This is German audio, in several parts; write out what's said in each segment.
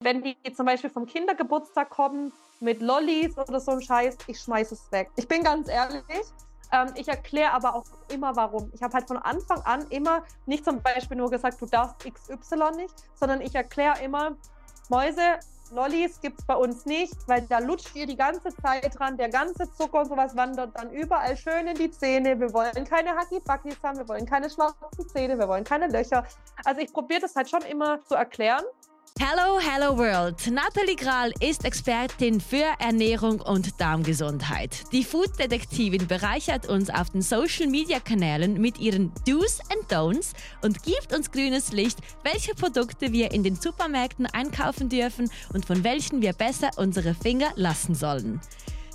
wenn die zum Beispiel vom Kindergeburtstag kommen mit Lollis oder so ein Scheiß, ich schmeiße es weg. Ich bin ganz ehrlich. Ähm, ich erkläre aber auch immer, warum. Ich habe halt von Anfang an immer nicht zum Beispiel nur gesagt, du darfst XY nicht, sondern ich erkläre immer, Mäuse, Lollis gibt es bei uns nicht, weil da lutscht ihr die ganze Zeit dran. Der ganze Zucker und sowas wandert dann überall schön in die Zähne. Wir wollen keine Hacki-Backis haben, wir wollen keine schwarzen Zähne, wir wollen keine Löcher. Also ich probiere das halt schon immer zu erklären. Hello, hello world. Nathalie Grahl ist Expertin für Ernährung und Darmgesundheit. Die Food-Detektivin bereichert uns auf den Social-Media-Kanälen mit ihren Do's and Don'ts und gibt uns grünes Licht, welche Produkte wir in den Supermärkten einkaufen dürfen und von welchen wir besser unsere Finger lassen sollen.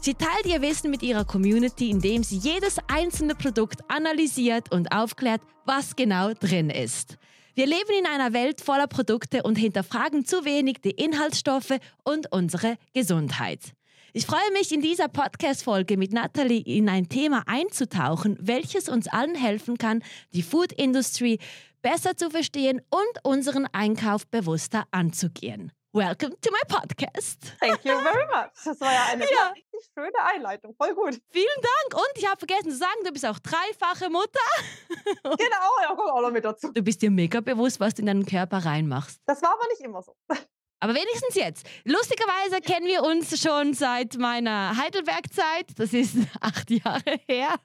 Sie teilt ihr Wissen mit ihrer Community, indem sie jedes einzelne Produkt analysiert und aufklärt, was genau drin ist. Wir leben in einer Welt voller Produkte und hinterfragen zu wenig die Inhaltsstoffe und unsere Gesundheit. Ich freue mich, in dieser Podcast-Folge mit Natalie in ein Thema einzutauchen, welches uns allen helfen kann, die Food Industry besser zu verstehen und unseren Einkauf bewusster anzugehen. Welcome to my podcast. Thank you very much. Das war ja eine ja. richtig schöne Einleitung. Voll gut. Vielen Dank. Und ich habe vergessen zu sagen, du bist auch dreifache Mutter. genau, ja, kommt auch noch mit dazu. Du bist dir mega bewusst, was du in deinen Körper reinmachst. Das war aber nicht immer so. Aber wenigstens jetzt. Lustigerweise kennen wir uns schon seit meiner Heidelberg-Zeit. Das ist acht Jahre her.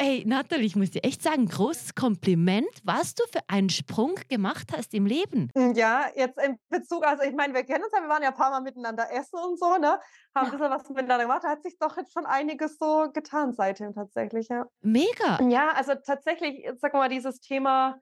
Ey, Nathalie, ich muss dir echt sagen, großes Kompliment, was du für einen Sprung gemacht hast im Leben. Hm, ja, jetzt in Bezug, also ich meine, wir kennen uns ja, wir waren ja ein paar Mal miteinander essen und so, ne? Haben ein bisschen was miteinander gemacht. Da hat sich doch jetzt schon einiges so getan seitdem tatsächlich, ja. Mega. Ja, also tatsächlich, sag mal, dieses Thema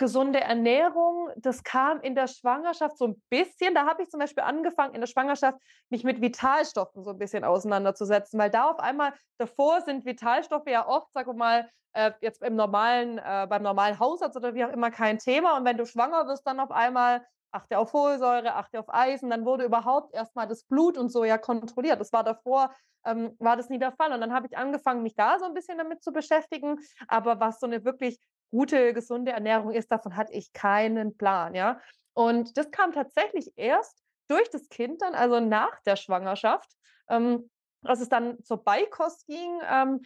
gesunde Ernährung, das kam in der Schwangerschaft so ein bisschen. Da habe ich zum Beispiel angefangen, in der Schwangerschaft mich mit Vitalstoffen so ein bisschen auseinanderzusetzen, weil da auf einmal davor sind Vitalstoffe ja oft, sag mal, äh, jetzt im normalen, äh, beim normalen Hausarzt oder wie auch immer kein Thema. Und wenn du schwanger wirst, dann auf einmal achte auf Folsäure, achte auf Eisen, dann wurde überhaupt erstmal das Blut und so ja kontrolliert. Das war davor, ähm, war das nie der Fall. Und dann habe ich angefangen, mich da so ein bisschen damit zu beschäftigen. Aber was so eine wirklich gute, gesunde Ernährung ist, davon hatte ich keinen Plan, ja. Und das kam tatsächlich erst durch das Kind dann, also nach der Schwangerschaft, ähm, als es dann zur Beikost ging ähm,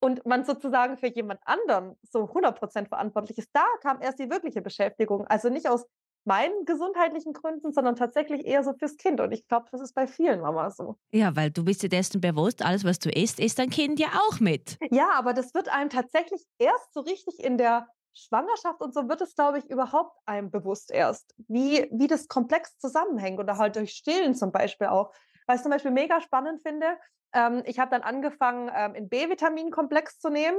und man sozusagen für jemand anderen so 100% verantwortlich ist, da kam erst die wirkliche Beschäftigung. Also nicht aus meinen gesundheitlichen Gründen, sondern tatsächlich eher so fürs Kind. Und ich glaube, das ist bei vielen Mamas so. Ja, weil du bist dir dessen bewusst, alles, was du isst, isst dein Kind ja auch mit. Ja, aber das wird einem tatsächlich erst so richtig in der Schwangerschaft und so wird es, glaube ich, überhaupt einem bewusst erst, wie, wie das komplex zusammenhängt oder halt durch Stillen zum Beispiel auch. Was ich zum Beispiel mega spannend finde, ähm, ich habe dann angefangen, ähm, einen B-Vitamin-Komplex zu nehmen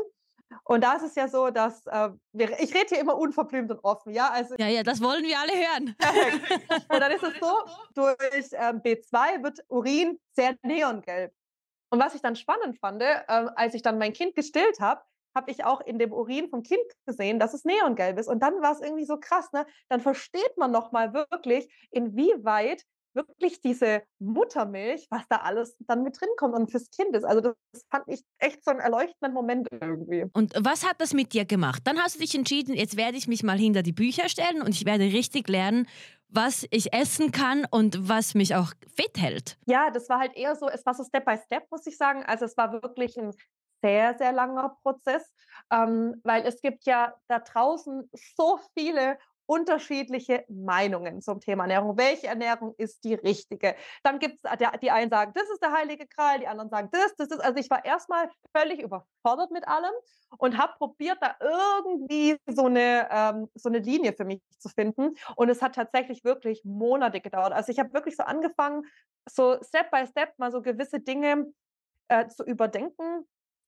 und da ist es ja so, dass äh, wir, ich rede hier immer unverblümt und offen, ja. Also, ja, ja, das wollen wir alle hören. und dann ist es so, durch ähm, B2 wird Urin sehr neongelb. Und was ich dann spannend fand, äh, als ich dann mein Kind gestillt habe, habe ich auch in dem Urin vom Kind gesehen, dass es neongelb ist. Und dann war es irgendwie so krass, ne? Dann versteht man nochmal wirklich, inwieweit wirklich diese Muttermilch, was da alles dann mit drin kommt und fürs Kind ist. Also das fand ich echt so einen erleuchtenden Moment irgendwie. Und was hat das mit dir gemacht? Dann hast du dich entschieden, jetzt werde ich mich mal hinter die Bücher stellen und ich werde richtig lernen, was ich essen kann und was mich auch fit hält. Ja, das war halt eher so, es war so Step by Step, muss ich sagen. Also es war wirklich ein sehr, sehr langer Prozess, ähm, weil es gibt ja da draußen so viele unterschiedliche Meinungen zum Thema Ernährung. Welche Ernährung ist die richtige? Dann gibt es, die einen sagen, das ist der heilige Kral, die anderen sagen, das, das ist. Also ich war erstmal völlig überfordert mit allem und habe probiert, da irgendwie so eine, ähm, so eine Linie für mich zu finden. Und es hat tatsächlich wirklich Monate gedauert. Also ich habe wirklich so angefangen, so Step by Step mal so gewisse Dinge äh, zu überdenken,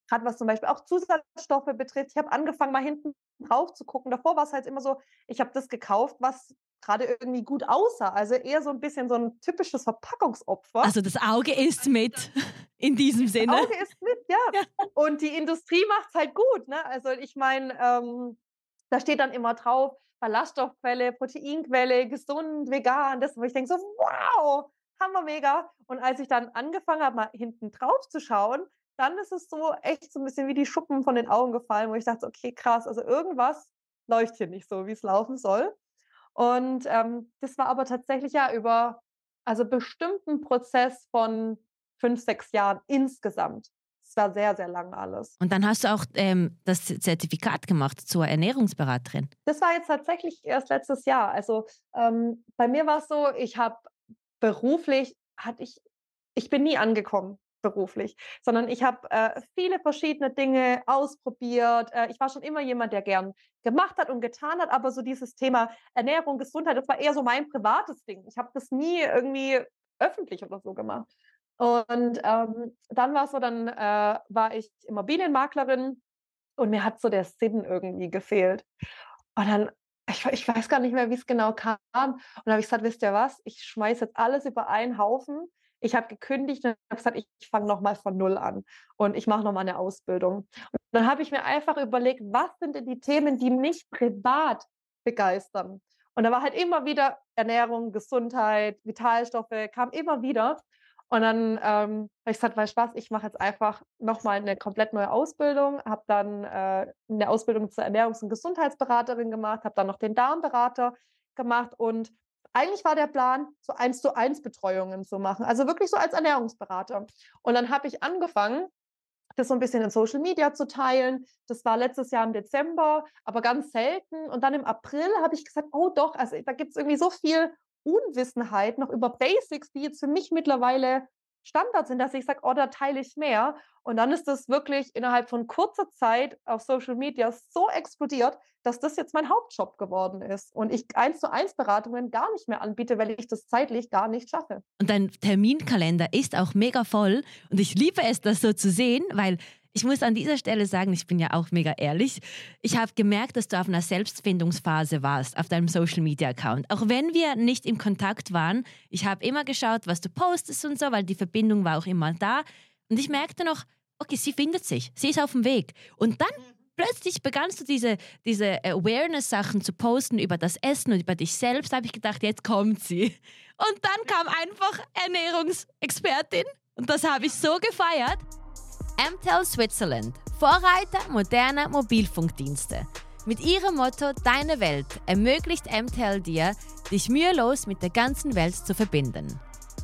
gerade was zum Beispiel auch Zusatzstoffe betrifft. Ich habe angefangen, mal hinten drauf zu gucken. Davor war es halt immer so, ich habe das gekauft, was gerade irgendwie gut aussah. Also eher so ein bisschen so ein typisches Verpackungsopfer. Also das Auge ist mit in diesem Sinne. Das Auge ist mit, ja. ja. Und die Industrie macht es halt gut. Ne? Also ich meine, ähm, da steht dann immer drauf, Ballaststoffquelle, Proteinquelle, gesund, vegan. Das, wo ich denke so, wow, hammer mega. Und als ich dann angefangen habe, mal hinten drauf zu schauen, dann ist es so echt so ein bisschen wie die Schuppen von den Augen gefallen, wo ich dachte, okay, krass, also irgendwas läuft hier nicht so, wie es laufen soll. Und ähm, das war aber tatsächlich ja über, also bestimmten Prozess von fünf, sechs Jahren insgesamt. Es war sehr, sehr lang alles. Und dann hast du auch ähm, das Zertifikat gemacht zur Ernährungsberaterin. Das war jetzt tatsächlich erst letztes Jahr. Also ähm, bei mir war es so, ich habe beruflich, hatte ich, ich bin nie angekommen beruflich, sondern ich habe äh, viele verschiedene Dinge ausprobiert. Äh, ich war schon immer jemand, der gern gemacht hat und getan hat, aber so dieses Thema Ernährung, Gesundheit, das war eher so mein privates Ding. Ich habe das nie irgendwie öffentlich oder so gemacht. Und ähm, dann war so, dann äh, war ich Immobilienmaklerin und mir hat so der Sinn irgendwie gefehlt. Und dann, ich, ich weiß gar nicht mehr, wie es genau kam. Und dann habe ich gesagt, wisst ihr was, ich schmeiße jetzt alles über einen Haufen. Ich habe gekündigt und habe gesagt, ich, fange nochmal von Null an und ich mache nochmal eine Ausbildung. Und dann habe ich mir einfach überlegt, was sind denn die Themen, die mich privat begeistern? Und da war halt immer wieder Ernährung, Gesundheit, Vitalstoffe, kam immer wieder. Und dann ähm, habe ich gesagt, du was, ich mache jetzt einfach nochmal eine komplett neue Ausbildung, habe dann äh, eine Ausbildung zur Ernährungs- und Gesundheitsberaterin gemacht, habe dann noch den Darmberater gemacht und eigentlich war der Plan, so eins zu eins Betreuungen zu machen, also wirklich so als Ernährungsberater. Und dann habe ich angefangen, das so ein bisschen in Social Media zu teilen. Das war letztes Jahr im Dezember, aber ganz selten. Und dann im April habe ich gesagt, oh doch, also da gibt es irgendwie so viel Unwissenheit noch über Basics, die jetzt für mich mittlerweile Standard sind, dass ich sage, oh, da teile ich mehr. Und dann ist das wirklich innerhalb von kurzer Zeit auf Social Media so explodiert, dass das jetzt mein Hauptjob geworden ist und ich eins zu eins Beratungen gar nicht mehr anbiete, weil ich das zeitlich gar nicht schaffe. Und dein Terminkalender ist auch mega voll und ich liebe es, das so zu sehen, weil ich muss an dieser Stelle sagen, ich bin ja auch mega ehrlich. Ich habe gemerkt, dass du auf einer Selbstfindungsphase warst auf deinem Social Media Account. Auch wenn wir nicht im Kontakt waren, ich habe immer geschaut, was du postest und so, weil die Verbindung war auch immer da. Und ich merkte noch, okay, sie findet sich, sie ist auf dem Weg. Und dann plötzlich begannst du diese, diese Awareness-Sachen zu posten über das Essen und über dich selbst. Da habe ich gedacht, jetzt kommt sie. Und dann kam einfach Ernährungsexpertin. Und das habe ich so gefeiert. MTEL Switzerland, Vorreiter moderner Mobilfunkdienste. Mit ihrem Motto Deine Welt ermöglicht MTEL dir, dich mühelos mit der ganzen Welt zu verbinden.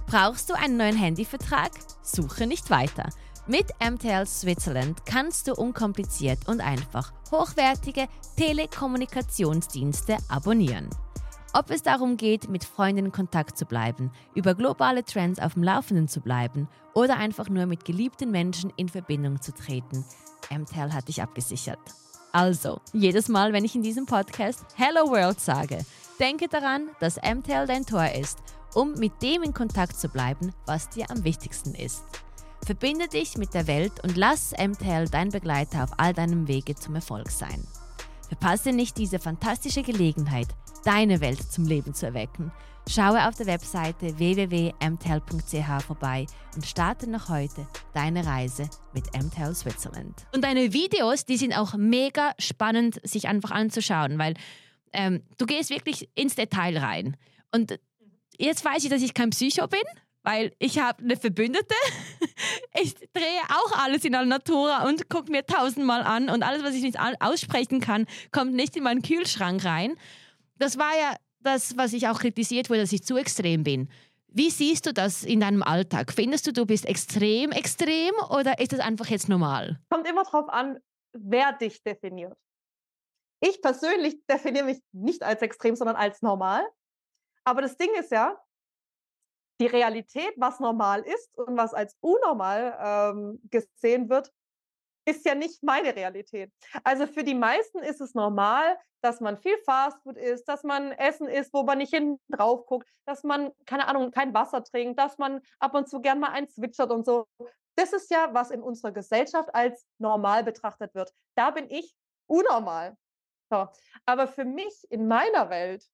Brauchst du einen neuen Handyvertrag? Suche nicht weiter. Mit MTL Switzerland kannst du unkompliziert und einfach hochwertige Telekommunikationsdienste abonnieren. Ob es darum geht, mit Freunden in Kontakt zu bleiben, über globale Trends auf dem Laufenden zu bleiben oder einfach nur mit geliebten Menschen in Verbindung zu treten, MTEL hat dich abgesichert. Also, jedes Mal, wenn ich in diesem Podcast Hello World sage, denke daran, dass MTEL dein Tor ist, um mit dem in Kontakt zu bleiben, was dir am wichtigsten ist. Verbinde dich mit der Welt und lass MTEL dein Begleiter auf all deinem Wege zum Erfolg sein. Verpasse nicht diese fantastische Gelegenheit, deine Welt zum Leben zu erwecken. Schaue auf der Webseite www.mtel.ch vorbei und starte noch heute deine Reise mit MTEL Switzerland. Und deine Videos, die sind auch mega spannend, sich einfach anzuschauen, weil ähm, du gehst wirklich ins Detail rein. Und jetzt weiß ich, dass ich kein Psycho bin, weil ich habe eine Verbündete. Ich drehe auch alles in Alnatura und gucke mir tausendmal an und alles, was ich nicht aussprechen kann, kommt nicht in meinen Kühlschrank rein das war ja das, was ich auch kritisiert wurde, dass ich zu extrem bin. Wie siehst du das in deinem Alltag? Findest du, du bist extrem, extrem oder ist das einfach jetzt normal? Kommt immer darauf an, wer dich definiert. Ich persönlich definiere mich nicht als extrem, sondern als normal. Aber das Ding ist ja, die Realität, was normal ist und was als unnormal ähm, gesehen wird, ist ja nicht meine Realität. Also für die meisten ist es normal, dass man viel Fastfood isst, dass man Essen isst, wo man nicht hinten drauf guckt, dass man, keine Ahnung, kein Wasser trinkt, dass man ab und zu gern mal ein zwitschert und so. Das ist ja, was in unserer Gesellschaft als normal betrachtet wird. Da bin ich unnormal. So. Aber für mich in meiner Welt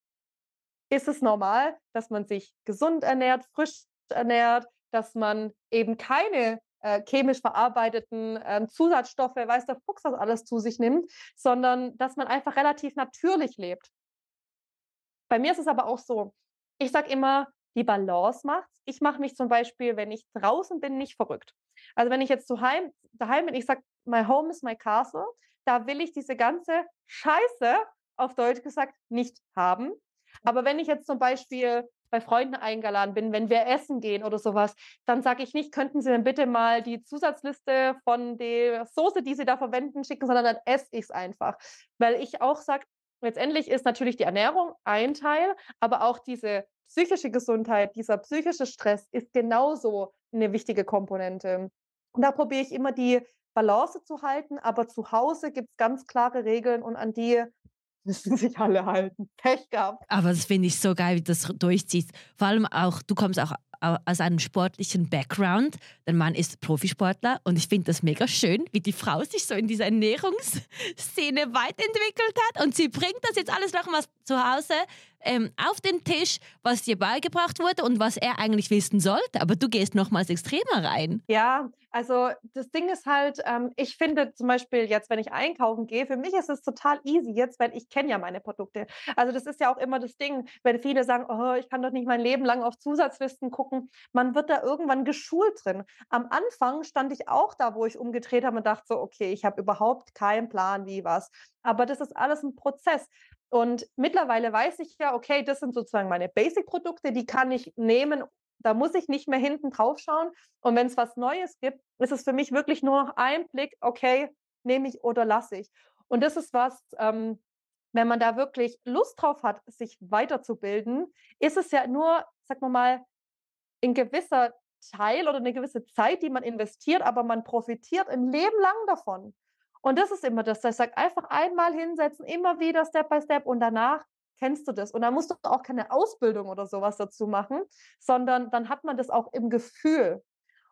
ist es normal, dass man sich gesund ernährt, frisch ernährt, dass man eben keine äh, chemisch verarbeiteten ähm, Zusatzstoffe, weiß der Fuchs das alles zu sich nimmt, sondern dass man einfach relativ natürlich lebt. Bei mir ist es aber auch so, ich sage immer, die Balance macht's. Ich mache mich zum Beispiel, wenn ich draußen bin, nicht verrückt. Also wenn ich jetzt daheim, daheim bin, ich sage, my home is my castle, da will ich diese ganze Scheiße, auf Deutsch gesagt, nicht haben. Aber wenn ich jetzt zum Beispiel bei Freunden eingeladen bin, wenn wir essen gehen oder sowas, dann sage ich nicht, könnten Sie denn bitte mal die Zusatzliste von der Soße, die Sie da verwenden, schicken, sondern dann esse ich es einfach. Weil ich auch sage, letztendlich ist natürlich die Ernährung ein Teil, aber auch diese psychische Gesundheit, dieser psychische Stress ist genauso eine wichtige Komponente. Und da probiere ich immer die Balance zu halten, aber zu Hause gibt es ganz klare Regeln und an die müssen sich alle halten. Pech gehabt. Aber das finde ich so geil, wie du das durchziehst. Vor allem auch, du kommst auch aus einem sportlichen Background. Dein Mann ist Profisportler und ich finde das mega schön, wie die Frau sich so in dieser Ernährungsszene weiterentwickelt hat und sie bringt das jetzt alles nochmal zu Hause ähm, auf den Tisch, was dir beigebracht wurde und was er eigentlich wissen sollte. Aber du gehst nochmals extremer rein. Ja, also das Ding ist halt, ähm, ich finde zum Beispiel jetzt, wenn ich einkaufen gehe, für mich ist es total easy jetzt, weil ich kenne ja meine Produkte. Also das ist ja auch immer das Ding, wenn viele sagen, oh, ich kann doch nicht mein Leben lang auf Zusatzlisten gucken. Man wird da irgendwann geschult drin. Am Anfang stand ich auch da, wo ich umgedreht habe und dachte so, okay, ich habe überhaupt keinen Plan, wie was. Aber das ist alles ein Prozess. Und mittlerweile weiß ich ja, okay, das sind sozusagen meine Basic-Produkte, die kann ich nehmen. Da muss ich nicht mehr hinten drauf schauen. Und wenn es was Neues gibt, ist es für mich wirklich nur noch ein Blick, okay, nehme ich oder lasse ich. Und das ist was, ähm, wenn man da wirklich Lust drauf hat, sich weiterzubilden, ist es ja nur, sag mal mal, ein gewisser Teil oder eine gewisse Zeit, die man investiert, aber man profitiert ein Leben lang davon. Und das ist immer das, ich sage, einfach einmal hinsetzen, immer wieder Step by Step und danach kennst du das. Und da musst du auch keine Ausbildung oder sowas dazu machen, sondern dann hat man das auch im Gefühl.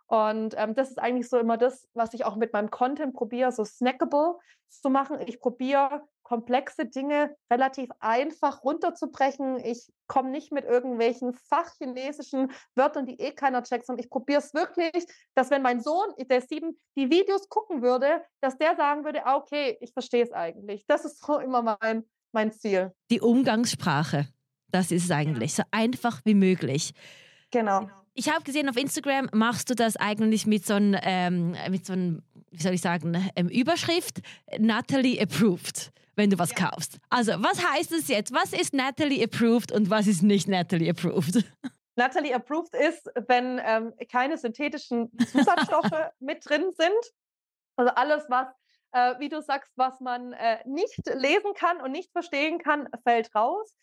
Und ähm, das ist eigentlich so immer das, was ich auch mit meinem Content probiere, so snackable zu machen. Ich probiere komplexe Dinge relativ einfach runterzubrechen. Ich komme nicht mit irgendwelchen fachchinesischen Wörtern, die eh keiner checkt, sondern ich probiere es wirklich, dass wenn mein Sohn, der sieben, die Videos gucken würde, dass der sagen würde, ah, okay, ich verstehe es eigentlich. Das ist so immer mein, mein Ziel. Die Umgangssprache, das ist es eigentlich, so einfach wie möglich. Genau. Ich habe gesehen, auf Instagram machst du das eigentlich mit so einem, ähm, mit so einem wie soll ich sagen, ähm, Überschrift Natalie approved, wenn du was ja. kaufst. Also, was heißt es jetzt? Was ist Natalie approved und was ist nicht Natalie approved? Natalie approved ist, wenn ähm, keine synthetischen Zusatzstoffe mit drin sind. Also alles, was, äh, wie du sagst, was man äh, nicht lesen kann und nicht verstehen kann, fällt raus.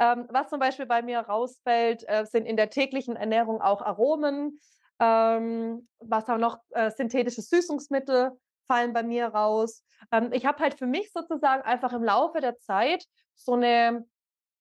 Ähm, was zum Beispiel bei mir rausfällt, äh, sind in der täglichen Ernährung auch Aromen. Ähm, was auch noch äh, synthetische Süßungsmittel fallen bei mir raus. Ähm, ich habe halt für mich sozusagen einfach im Laufe der Zeit so eine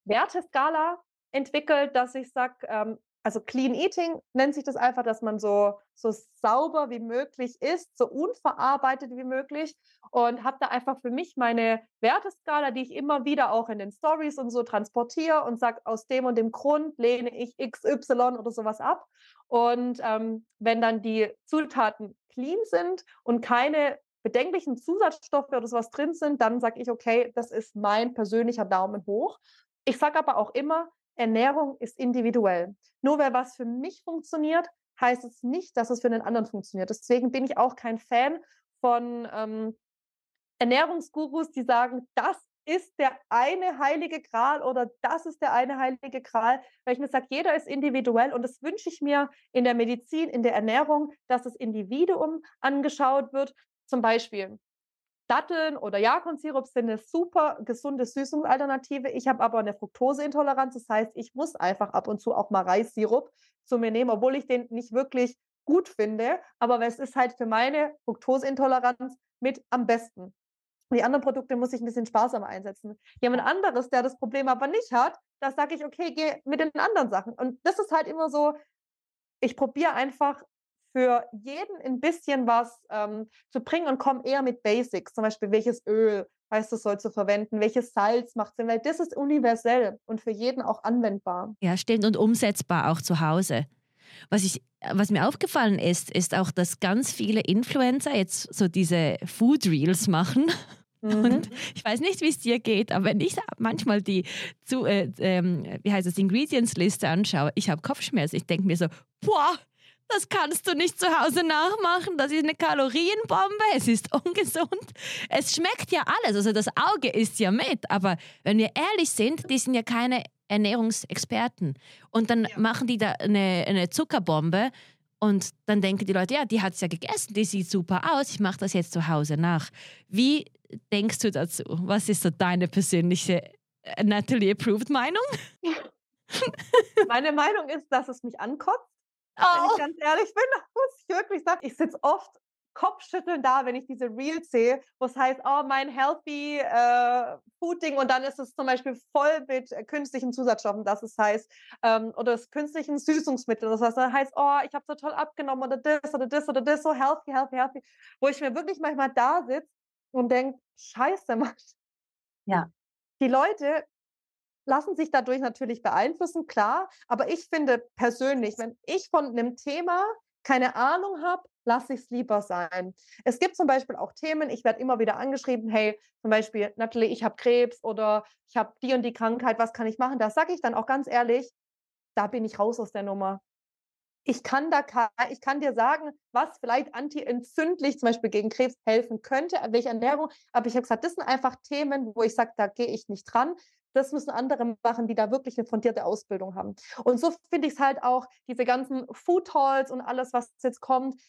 Werteskala entwickelt, dass ich sage, ähm, also Clean Eating nennt sich das einfach, dass man so, so sauber wie möglich ist, so unverarbeitet wie möglich und habe da einfach für mich meine Werteskala, die ich immer wieder auch in den Stories und so transportiere und sage, aus dem und dem Grund lehne ich XY oder sowas ab. Und ähm, wenn dann die Zutaten clean sind und keine bedenklichen Zusatzstoffe oder sowas drin sind, dann sage ich, okay, das ist mein persönlicher Daumen hoch. Ich sage aber auch immer, Ernährung ist individuell. Nur weil was für mich funktioniert, heißt es nicht, dass es für den anderen funktioniert. Deswegen bin ich auch kein Fan von ähm, Ernährungsgurus, die sagen, das ist der eine heilige Gral oder das ist der eine heilige Gral, weil ich mir sage, jeder ist individuell und das wünsche ich mir in der Medizin, in der Ernährung, dass das Individuum angeschaut wird. Zum Beispiel, Datteln oder Jakonsirup sind eine super gesunde Süßungsalternative. Ich habe aber eine Fructoseintoleranz. Das heißt, ich muss einfach ab und zu auch mal Reissirup zu mir nehmen, obwohl ich den nicht wirklich gut finde. Aber es ist halt für meine Fructoseintoleranz mit am besten. Die anderen Produkte muss ich ein bisschen sparsamer einsetzen. Jemand anderes, der das Problem aber nicht hat, da sage ich, okay, geh mit den anderen Sachen. Und das ist halt immer so, ich probiere einfach für jeden ein bisschen was ähm, zu bringen und komme eher mit Basics, zum Beispiel welches Öl heißt es, soll zu verwenden, welches Salz macht Sinn, weil das ist universell und für jeden auch anwendbar. Ja, stimmt und umsetzbar auch zu Hause. Was, ich, was mir aufgefallen ist, ist auch, dass ganz viele Influencer jetzt so diese Food Reels machen. Mhm. Und ich weiß nicht, wie es dir geht, aber wenn ich manchmal die zu, äh, ähm, wie heißt das, Ingredients-Liste anschaue, ich habe Kopfschmerzen. Ich denke mir so, boah, das kannst du nicht zu Hause nachmachen. Das ist eine Kalorienbombe. Es ist ungesund. Es schmeckt ja alles. Also das Auge isst ja mit. Aber wenn wir ehrlich sind, die sind ja keine Ernährungsexperten. Und dann ja. machen die da eine, eine Zuckerbombe und dann denken die Leute, ja, die hat es ja gegessen, die sieht super aus, ich mache das jetzt zu Hause nach. Wie denkst du dazu? Was ist so deine persönliche äh, Natalie Approved Meinung? Meine Meinung ist, dass es mich ankotzt. Wenn ich oh. ganz ehrlich bin, muss ich wirklich sagen, ich sitze oft Kopfschütteln da, wenn ich diese Reels sehe, wo es heißt, oh, mein healthy äh, Fooding und dann ist es zum Beispiel voll mit künstlichen Zusatzstoffen, das es heißt, ähm, oder das künstlichen Süßungsmittel, das heißt, dann heißt, oh, ich habe so toll abgenommen oder das oder das oder das, so healthy, healthy, healthy, wo ich mir wirklich manchmal da sitze und denke, scheiße, Mann. Ja. Die Leute lassen sich dadurch natürlich beeinflussen, klar, aber ich finde persönlich, wenn ich von einem Thema keine Ahnung habe, lasse ich es lieber sein. Es gibt zum Beispiel auch Themen, ich werde immer wieder angeschrieben, hey, zum Beispiel, Natalie, ich habe Krebs oder ich habe die und die Krankheit, was kann ich machen? Da sage ich dann auch ganz ehrlich, da bin ich raus aus der Nummer. Ich kann, da, ich kann dir sagen, was vielleicht antientzündlich zum Beispiel gegen Krebs helfen könnte, welche Ernährung. Aber ich habe gesagt, das sind einfach Themen, wo ich sage, da gehe ich nicht dran. Das müssen andere machen, die da wirklich eine fundierte Ausbildung haben. Und so finde ich es halt auch, diese ganzen Food Halls und alles, was jetzt kommt.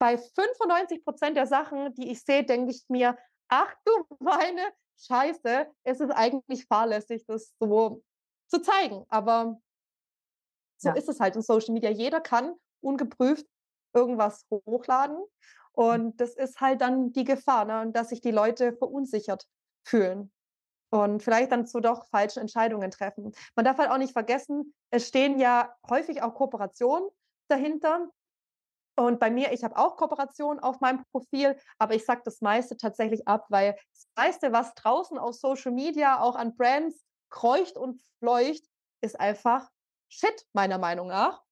Bei 95 Prozent der Sachen, die ich sehe, denke ich mir, ach du meine Scheiße, es ist eigentlich fahrlässig, das so zu zeigen. Aber so ja. ist es halt in Social Media. Jeder kann ungeprüft irgendwas hochladen. Mhm. Und das ist halt dann die Gefahr, ne? dass sich die Leute verunsichert fühlen und vielleicht dann zu doch falschen Entscheidungen treffen. Man darf halt auch nicht vergessen, es stehen ja häufig auch Kooperationen dahinter. Und bei mir, ich habe auch Kooperationen auf meinem Profil, aber ich sage das meiste tatsächlich ab, weil das meiste, was draußen auf Social Media auch an Brands kreucht und fleucht, ist einfach Shit, meiner Meinung nach.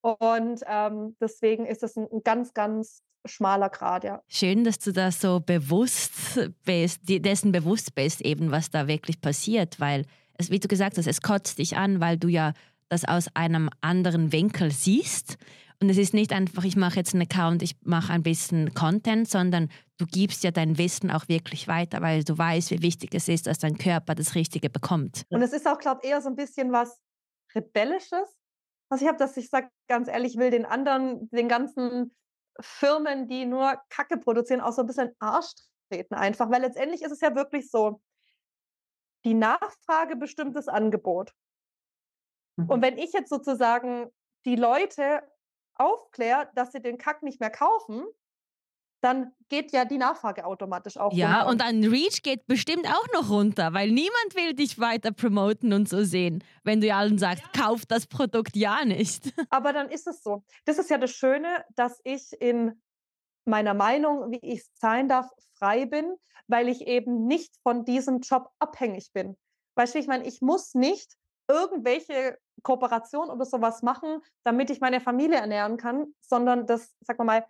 Und ähm, deswegen ist es ein, ein ganz, ganz schmaler Grad, ja. Schön, dass du da so bewusst bist, dessen bewusst bist, eben was da wirklich passiert, weil es, wie du gesagt hast, es kotzt dich an, weil du ja das aus einem anderen Winkel siehst. Und es ist nicht einfach, ich mache jetzt einen Account, ich mache ein bisschen Content, sondern du gibst ja dein Wissen auch wirklich weiter, weil du weißt, wie wichtig es ist, dass dein Körper das Richtige bekommt. Und es ist auch, glaube ich, eher so ein bisschen was Rebellisches, was ich habe, dass ich sage, ganz ehrlich, ich will den anderen, den ganzen Firmen, die nur Kacke produzieren, auch so ein bisschen Arsch treten einfach, weil letztendlich ist es ja wirklich so, die Nachfrage bestimmt das Angebot. Mhm. Und wenn ich jetzt sozusagen die Leute aufkläre, dass sie den Kack nicht mehr kaufen, dann geht ja die Nachfrage automatisch auch Ja, runter. und dein Reach geht bestimmt auch noch runter, weil niemand will dich weiter promoten und so sehen, wenn du allen sagst, ja. kauf das Produkt ja nicht. Aber dann ist es so. Das ist ja das Schöne, dass ich in meiner Meinung, wie ich sein darf, frei bin, weil ich eben nicht von diesem Job abhängig bin. Weißt du, ich meine, ich muss nicht irgendwelche Kooperationen oder sowas machen, damit ich meine Familie ernähren kann, sondern das, sag mal,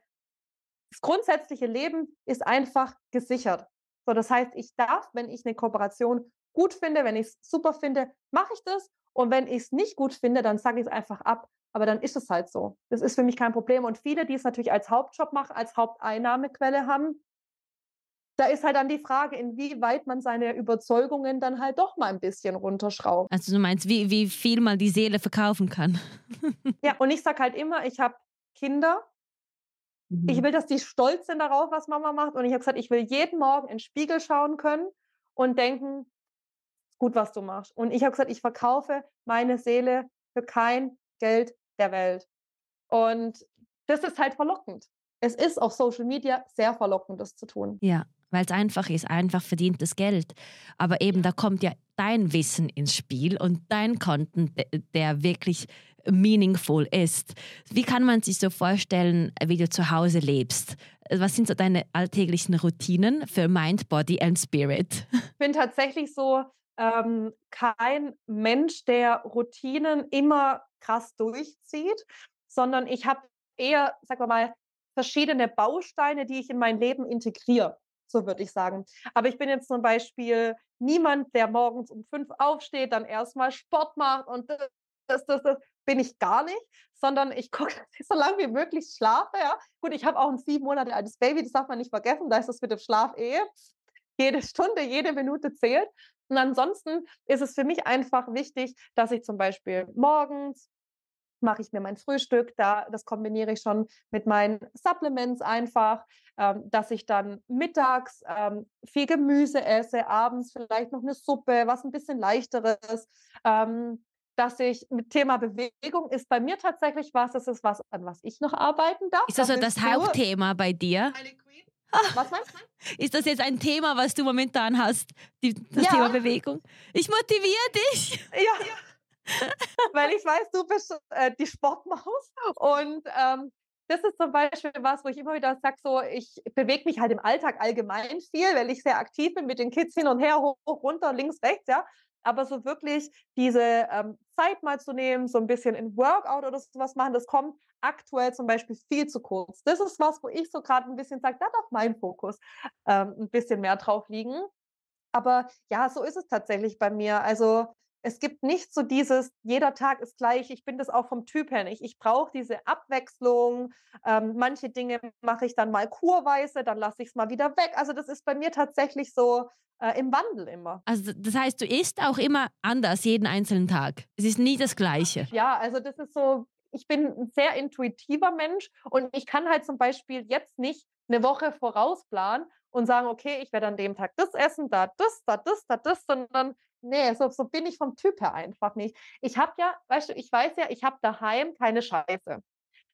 das grundsätzliche Leben ist einfach gesichert. So, das heißt, ich darf, wenn ich eine Kooperation gut finde, wenn ich es super finde, mache ich das. Und wenn ich es nicht gut finde, dann sage ich es einfach ab. Aber dann ist es halt so. Das ist für mich kein Problem. Und viele, die es natürlich als Hauptjob machen, als Haupteinnahmequelle haben, da ist halt dann die Frage, inwieweit man seine Überzeugungen dann halt doch mal ein bisschen runterschraubt. Also du meinst, wie, wie viel man die Seele verkaufen kann. ja, und ich sage halt immer, ich habe Kinder Mhm. Ich will, dass die stolz sind darauf, was Mama macht. Und ich habe gesagt, ich will jeden Morgen in den Spiegel schauen können und denken, gut, was du machst. Und ich habe gesagt, ich verkaufe meine Seele für kein Geld der Welt. Und das ist halt verlockend. Es ist auf Social Media sehr verlockend, das zu tun. Ja, weil es einfach ist, einfach verdientes Geld. Aber eben, da kommt ja dein Wissen ins Spiel und dein Content, der wirklich meaningful ist. Wie kann man sich so vorstellen, wie du zu Hause lebst? Was sind so deine alltäglichen Routinen für Mind, Body and Spirit? Ich bin tatsächlich so ähm, kein Mensch, der Routinen immer krass durchzieht, sondern ich habe eher, sagen wir mal, verschiedene Bausteine, die ich in mein Leben integriere. So würde ich sagen. Aber ich bin jetzt zum Beispiel niemand, der morgens um fünf aufsteht, dann erstmal Sport macht und das, das, das, bin ich gar nicht, sondern ich gucke, dass ich so lange wie möglich schlafe. Ja. Gut, ich habe auch ein sieben Monate altes Baby, das darf man nicht vergessen, da ist das mit dem Schlaf eh. Jede Stunde, jede Minute zählt. Und ansonsten ist es für mich einfach wichtig, dass ich zum Beispiel morgens mache ich mir mein Frühstück, da, das kombiniere ich schon mit meinen Supplements einfach, ähm, dass ich dann mittags ähm, viel Gemüse esse, abends vielleicht noch eine Suppe, was ein bisschen leichteres. Ähm, dass ich mit Thema Bewegung ist bei mir tatsächlich was, das ist was, an was ich noch arbeiten darf. Ist das, das so das Hauptthema bei dir? Was meinst du? Ist das jetzt ein Thema, was du momentan hast, die, das ja. Thema Bewegung? Ich motiviere dich. Ja. Weil ich weiß, du bist äh, die Sportmaus und ähm, das ist zum Beispiel was, wo ich immer wieder sage, so, ich bewege mich halt im Alltag allgemein viel, weil ich sehr aktiv bin mit den Kids hin und her, hoch, runter, links, rechts, ja aber so wirklich diese ähm, Zeit mal zu nehmen, so ein bisschen in Workout oder sowas machen, das kommt aktuell zum Beispiel viel zu kurz. Das ist was, wo ich so gerade ein bisschen sage, da darf mein Fokus ähm, ein bisschen mehr drauf liegen. Aber ja, so ist es tatsächlich bei mir. Also es gibt nicht so dieses, jeder Tag ist gleich. Ich bin das auch vom Typ her nicht. Ich brauche diese Abwechslung. Ähm, manche Dinge mache ich dann mal kurweise, dann lasse ich es mal wieder weg. Also das ist bei mir tatsächlich so äh, im Wandel immer. Also das heißt, du isst auch immer anders jeden einzelnen Tag. Es ist nie das Gleiche. Ja, also das ist so, ich bin ein sehr intuitiver Mensch und ich kann halt zum Beispiel jetzt nicht eine Woche vorausplanen und sagen, okay, ich werde an dem Tag das essen, da das, da das, da das, sondern nee, so, so bin ich vom Typ her einfach nicht. Ich habe ja, weißt du, ich weiß ja, ich habe daheim keine Scheiße.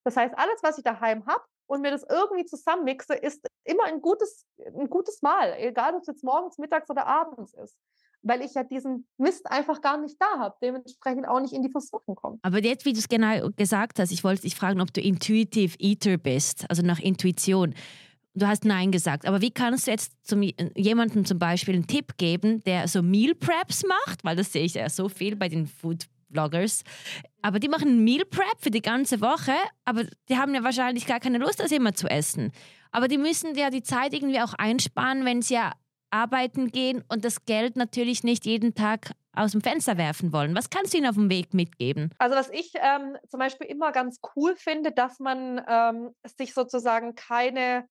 Das heißt, alles, was ich daheim habe und mir das irgendwie zusammenmixe, ist immer ein gutes, ein gutes Mahl, egal ob es jetzt morgens, mittags oder abends ist. Weil ich ja diesen Mist einfach gar nicht da habe, dementsprechend auch nicht in die Versuchung komme. Aber jetzt, wie du es genau gesagt hast, ich wollte dich fragen, ob du Intuitive Eater bist, also nach Intuition. Du hast Nein gesagt, aber wie kannst du jetzt zum, jemandem zum Beispiel einen Tipp geben, der so Meal Preps macht, weil das sehe ich ja so viel bei den Food Vloggers, aber die machen Meal Prep für die ganze Woche, aber die haben ja wahrscheinlich gar keine Lust, das immer zu essen. Aber die müssen ja die Zeit irgendwie auch einsparen, wenn sie ja arbeiten gehen und das Geld natürlich nicht jeden Tag aus dem Fenster werfen wollen. Was kannst du ihnen auf dem Weg mitgeben? Also was ich ähm, zum Beispiel immer ganz cool finde, dass man ähm, sich sozusagen keine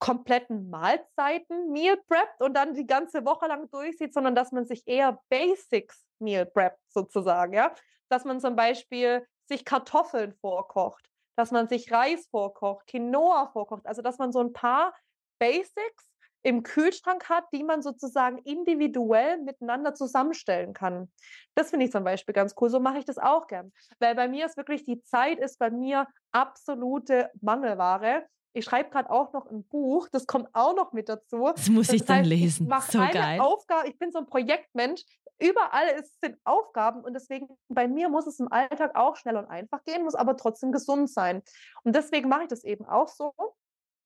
kompletten Mahlzeiten Meal preppt und dann die ganze Woche lang durchsieht, sondern dass man sich eher Basics Meal preppt sozusagen, ja. Dass man zum Beispiel sich Kartoffeln vorkocht, dass man sich Reis vorkocht, Quinoa vorkocht, also dass man so ein paar Basics im Kühlschrank hat, die man sozusagen individuell miteinander zusammenstellen kann. Das finde ich zum Beispiel ganz cool. So mache ich das auch gern. Weil bei mir ist wirklich die Zeit ist bei mir absolute Mangelware ich schreibe gerade auch noch ein Buch, das kommt auch noch mit dazu. Das muss das ich heißt, dann lesen. Ich so eine geil. Aufgabe, ich bin so ein Projektmensch. Überall ist, sind Aufgaben und deswegen bei mir muss es im Alltag auch schnell und einfach gehen, muss aber trotzdem gesund sein. Und deswegen mache ich das eben auch so,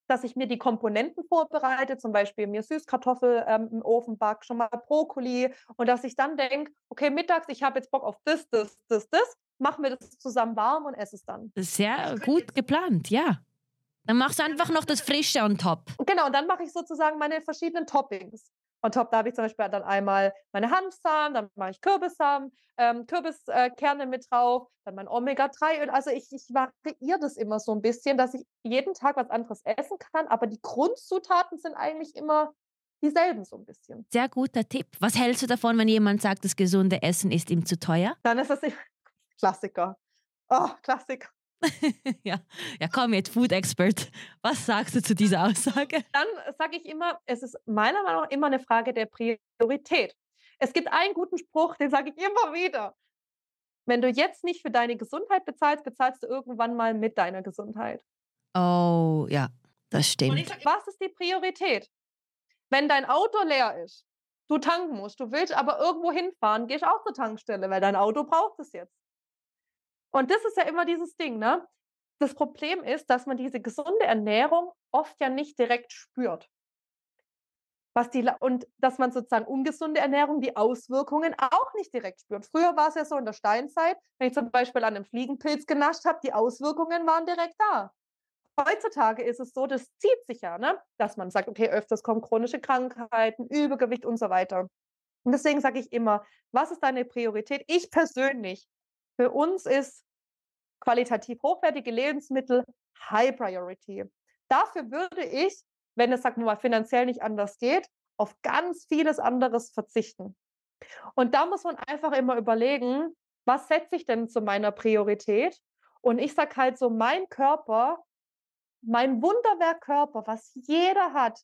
dass ich mir die Komponenten vorbereite, zum Beispiel mir Süßkartoffel ähm, im Ofen back, schon mal Brokkoli und dass ich dann denke, okay, mittags, ich habe jetzt Bock auf das, das, das, das, machen wir das zusammen warm und esse es dann. Sehr gut geplant, ja. Dann machst du einfach noch das Frische on top. Genau, und dann mache ich sozusagen meine verschiedenen Toppings. On top, da habe ich zum Beispiel dann einmal meine Hanfsamen, dann mache ich Kürbissamen, ähm, Kürbiskerne äh, mit drauf, dann mein Omega-3-Öl. Also ich, ich variiere das immer so ein bisschen, dass ich jeden Tag was anderes essen kann, aber die Grundzutaten sind eigentlich immer dieselben so ein bisschen. Sehr guter Tipp. Was hältst du davon, wenn jemand sagt, das gesunde Essen ist ihm zu teuer? Dann ist das Klassiker. Oh, Klassiker. ja. ja, komm jetzt, Food Expert. Was sagst du zu dieser Aussage? Dann sage ich immer, es ist meiner Meinung nach immer eine Frage der Priorität. Es gibt einen guten Spruch, den sage ich immer wieder. Wenn du jetzt nicht für deine Gesundheit bezahlst, bezahlst du irgendwann mal mit deiner Gesundheit. Oh, ja, das stimmt. Sag, was ist die Priorität? Wenn dein Auto leer ist, du tanken musst, du willst aber irgendwo hinfahren, gehst auch zur Tankstelle, weil dein Auto braucht es jetzt. Und das ist ja immer dieses Ding, ne? Das Problem ist, dass man diese gesunde Ernährung oft ja nicht direkt spürt. Was die, und dass man sozusagen ungesunde Ernährung die Auswirkungen auch nicht direkt spürt. Früher war es ja so in der Steinzeit, wenn ich zum Beispiel an einem Fliegenpilz genascht habe, die Auswirkungen waren direkt da. Heutzutage ist es so, das zieht sich ja, ne? dass man sagt, okay, öfters kommen chronische Krankheiten, Übergewicht und so weiter. Und deswegen sage ich immer, was ist deine Priorität? Ich persönlich, für uns ist qualitativ hochwertige Lebensmittel High Priority. Dafür würde ich, wenn es, sagen wir mal, finanziell nicht anders geht, auf ganz vieles anderes verzichten. Und da muss man einfach immer überlegen, was setze ich denn zu meiner Priorität? Und ich sage halt so, mein Körper, mein Wunderwerkkörper, was jeder hat,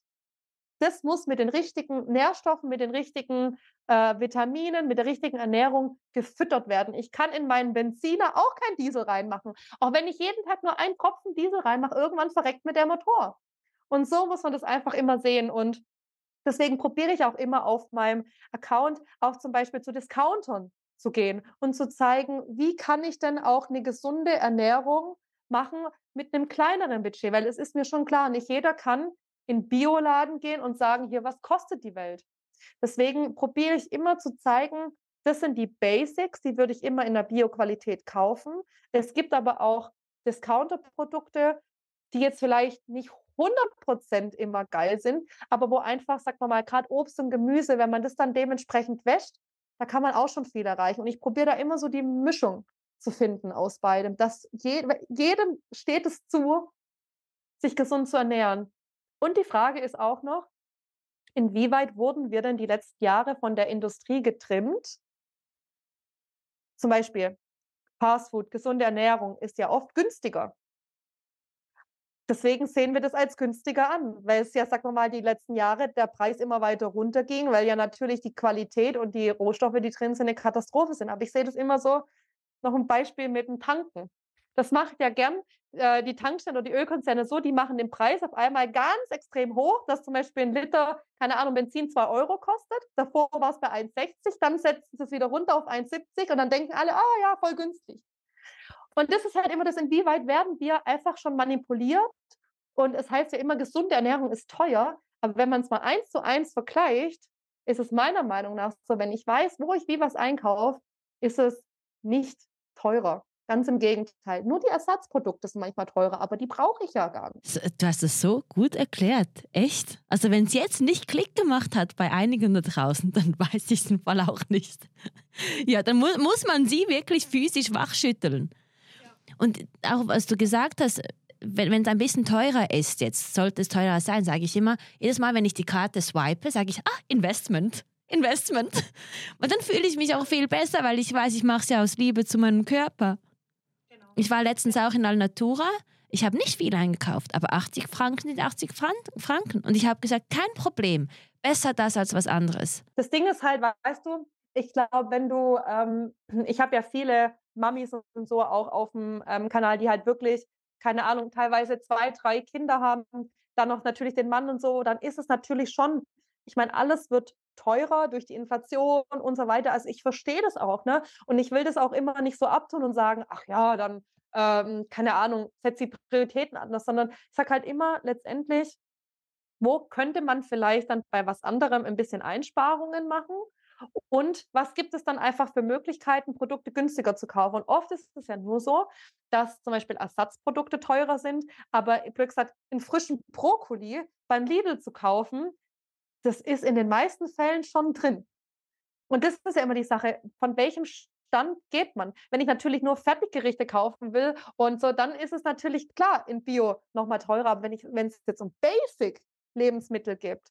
das muss mit den richtigen Nährstoffen, mit den richtigen äh, Vitaminen, mit der richtigen Ernährung gefüttert werden. Ich kann in meinen Benziner auch kein Diesel reinmachen. Auch wenn ich jeden Tag nur einen Tropfen Diesel reinmache, irgendwann verreckt mir der Motor. Und so muss man das einfach immer sehen. Und deswegen probiere ich auch immer auf meinem Account auch zum Beispiel zu Discountern zu gehen und zu zeigen, wie kann ich denn auch eine gesunde Ernährung machen mit einem kleineren Budget, weil es ist mir schon klar, nicht jeder kann in Bioladen gehen und sagen, hier, was kostet die Welt? Deswegen probiere ich immer zu zeigen, das sind die Basics, die würde ich immer in der Bio-Qualität kaufen. Es gibt aber auch Discounter-Produkte, die jetzt vielleicht nicht 100% immer geil sind, aber wo einfach, sagt man mal, gerade Obst und Gemüse, wenn man das dann dementsprechend wäscht, da kann man auch schon viel erreichen. Und ich probiere da immer so die Mischung zu finden aus beidem, dass je, jedem steht es zu, sich gesund zu ernähren. Und die Frage ist auch noch, inwieweit wurden wir denn die letzten Jahre von der Industrie getrimmt? Zum Beispiel Fastfood, gesunde Ernährung ist ja oft günstiger. Deswegen sehen wir das als günstiger an, weil es ja, sagen wir mal, die letzten Jahre der Preis immer weiter runterging, weil ja natürlich die Qualität und die Rohstoffe, die drin sind, eine Katastrophe sind. Aber ich sehe das immer so, noch ein Beispiel mit dem Tanken. Das macht ja gern äh, die Tankstellen oder die Ölkonzerne so, die machen den Preis auf einmal ganz extrem hoch, dass zum Beispiel ein Liter, keine Ahnung, Benzin 2 Euro kostet. Davor war es bei 1,60, dann setzen sie es wieder runter auf 1,70 und dann denken alle, ah ja, voll günstig. Und das ist halt immer das, inwieweit werden wir einfach schon manipuliert. Und es heißt ja immer, gesunde Ernährung ist teuer. Aber wenn man es mal eins zu eins vergleicht, ist es meiner Meinung nach so, wenn ich weiß, wo ich wie was einkaufe, ist es nicht teurer. Ganz im Gegenteil. Nur die Ersatzprodukte sind manchmal teurer, aber die brauche ich ja gar nicht. Du hast es so gut erklärt. Echt? Also wenn es jetzt nicht Klick gemacht hat bei einigen da draußen, dann weiß ich es im Fall auch nicht. Ja, dann mu muss man sie wirklich physisch wachschütteln. Ja. Und auch was du gesagt hast, wenn es ein bisschen teurer ist jetzt, sollte es teurer sein, sage ich immer, jedes Mal, wenn ich die Karte swipe, sage ich, ah, Investment. Investment. Und dann fühle ich mich auch viel besser, weil ich weiß, ich mache es ja aus Liebe zu meinem Körper. Ich war letztens auch in Alnatura. Ich habe nicht viel eingekauft, aber 80 Franken sind 80 Franken. Und ich habe gesagt, kein Problem. Besser das als was anderes. Das Ding ist halt, weißt du, ich glaube, wenn du, ähm, ich habe ja viele Mamis und so auch auf dem ähm, Kanal, die halt wirklich, keine Ahnung, teilweise zwei, drei Kinder haben, dann noch natürlich den Mann und so, dann ist es natürlich schon, ich meine, alles wird teurer durch die Inflation und so weiter. Also ich verstehe das auch, ne? Und ich will das auch immer nicht so abtun und sagen, ach ja, dann, ähm, keine Ahnung, setzt die Prioritäten anders, sondern ich sage halt immer letztendlich, wo könnte man vielleicht dann bei was anderem ein bisschen Einsparungen machen? Und was gibt es dann einfach für Möglichkeiten, Produkte günstiger zu kaufen? Und oft ist es ja nur so, dass zum Beispiel Ersatzprodukte teurer sind, aber wie gesagt, einen frischen Brokkoli beim Lidl zu kaufen, das ist in den meisten Fällen schon drin. Und das ist ja immer die Sache, von welchem Stand geht man? Wenn ich natürlich nur Fertiggerichte kaufen will und so, dann ist es natürlich klar in Bio nochmal teurer. Aber wenn es jetzt um Basic Lebensmittel gibt,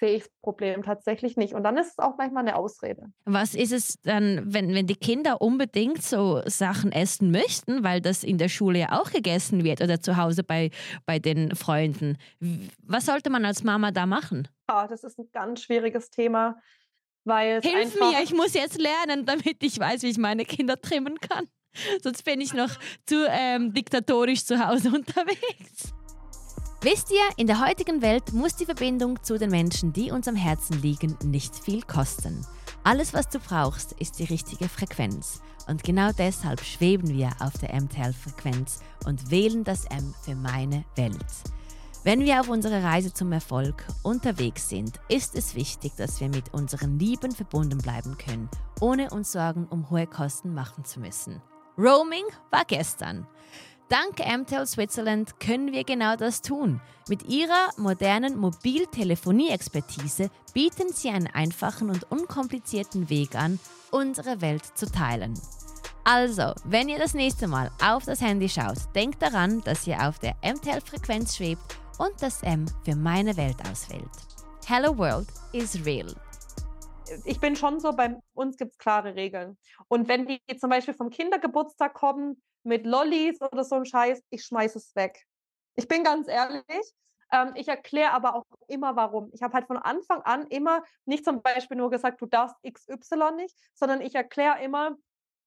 sehe ich das Problem tatsächlich nicht. Und dann ist es auch manchmal eine Ausrede. Was ist es dann, wenn, wenn die Kinder unbedingt so Sachen essen möchten, weil das in der Schule ja auch gegessen wird oder zu Hause bei, bei den Freunden? Was sollte man als Mama da machen? Ja, das ist ein ganz schwieriges Thema. Weil Hilf mir, ich muss jetzt lernen, damit ich weiß, wie ich meine Kinder trimmen kann. Sonst bin ich noch zu ähm, diktatorisch zu Hause unterwegs. Wisst ihr, in der heutigen Welt muss die Verbindung zu den Menschen, die uns am Herzen liegen, nicht viel kosten. Alles, was du brauchst, ist die richtige Frequenz. Und genau deshalb schweben wir auf der MTL-Frequenz und wählen das M für meine Welt. Wenn wir auf unserer Reise zum Erfolg unterwegs sind, ist es wichtig, dass wir mit unseren Lieben verbunden bleiben können, ohne uns Sorgen um hohe Kosten machen zu müssen. Roaming war gestern. Dank MTEL Switzerland können wir genau das tun. Mit ihrer modernen Mobiltelefonie-Expertise bieten sie einen einfachen und unkomplizierten Weg an, unsere Welt zu teilen. Also, wenn ihr das nächste Mal auf das Handy schaut, denkt daran, dass ihr auf der MTEL-Frequenz schwebt und das M für meine Welt auswählt. Hello World is real. Ich bin schon so, bei uns gibt es klare Regeln. Und wenn die zum Beispiel vom Kindergeburtstag kommen mit Lollis oder so ein Scheiß, ich schmeiße es weg. Ich bin ganz ehrlich. Ähm, ich erkläre aber auch immer, warum. Ich habe halt von Anfang an immer nicht zum Beispiel nur gesagt, du darfst XY nicht, sondern ich erkläre immer,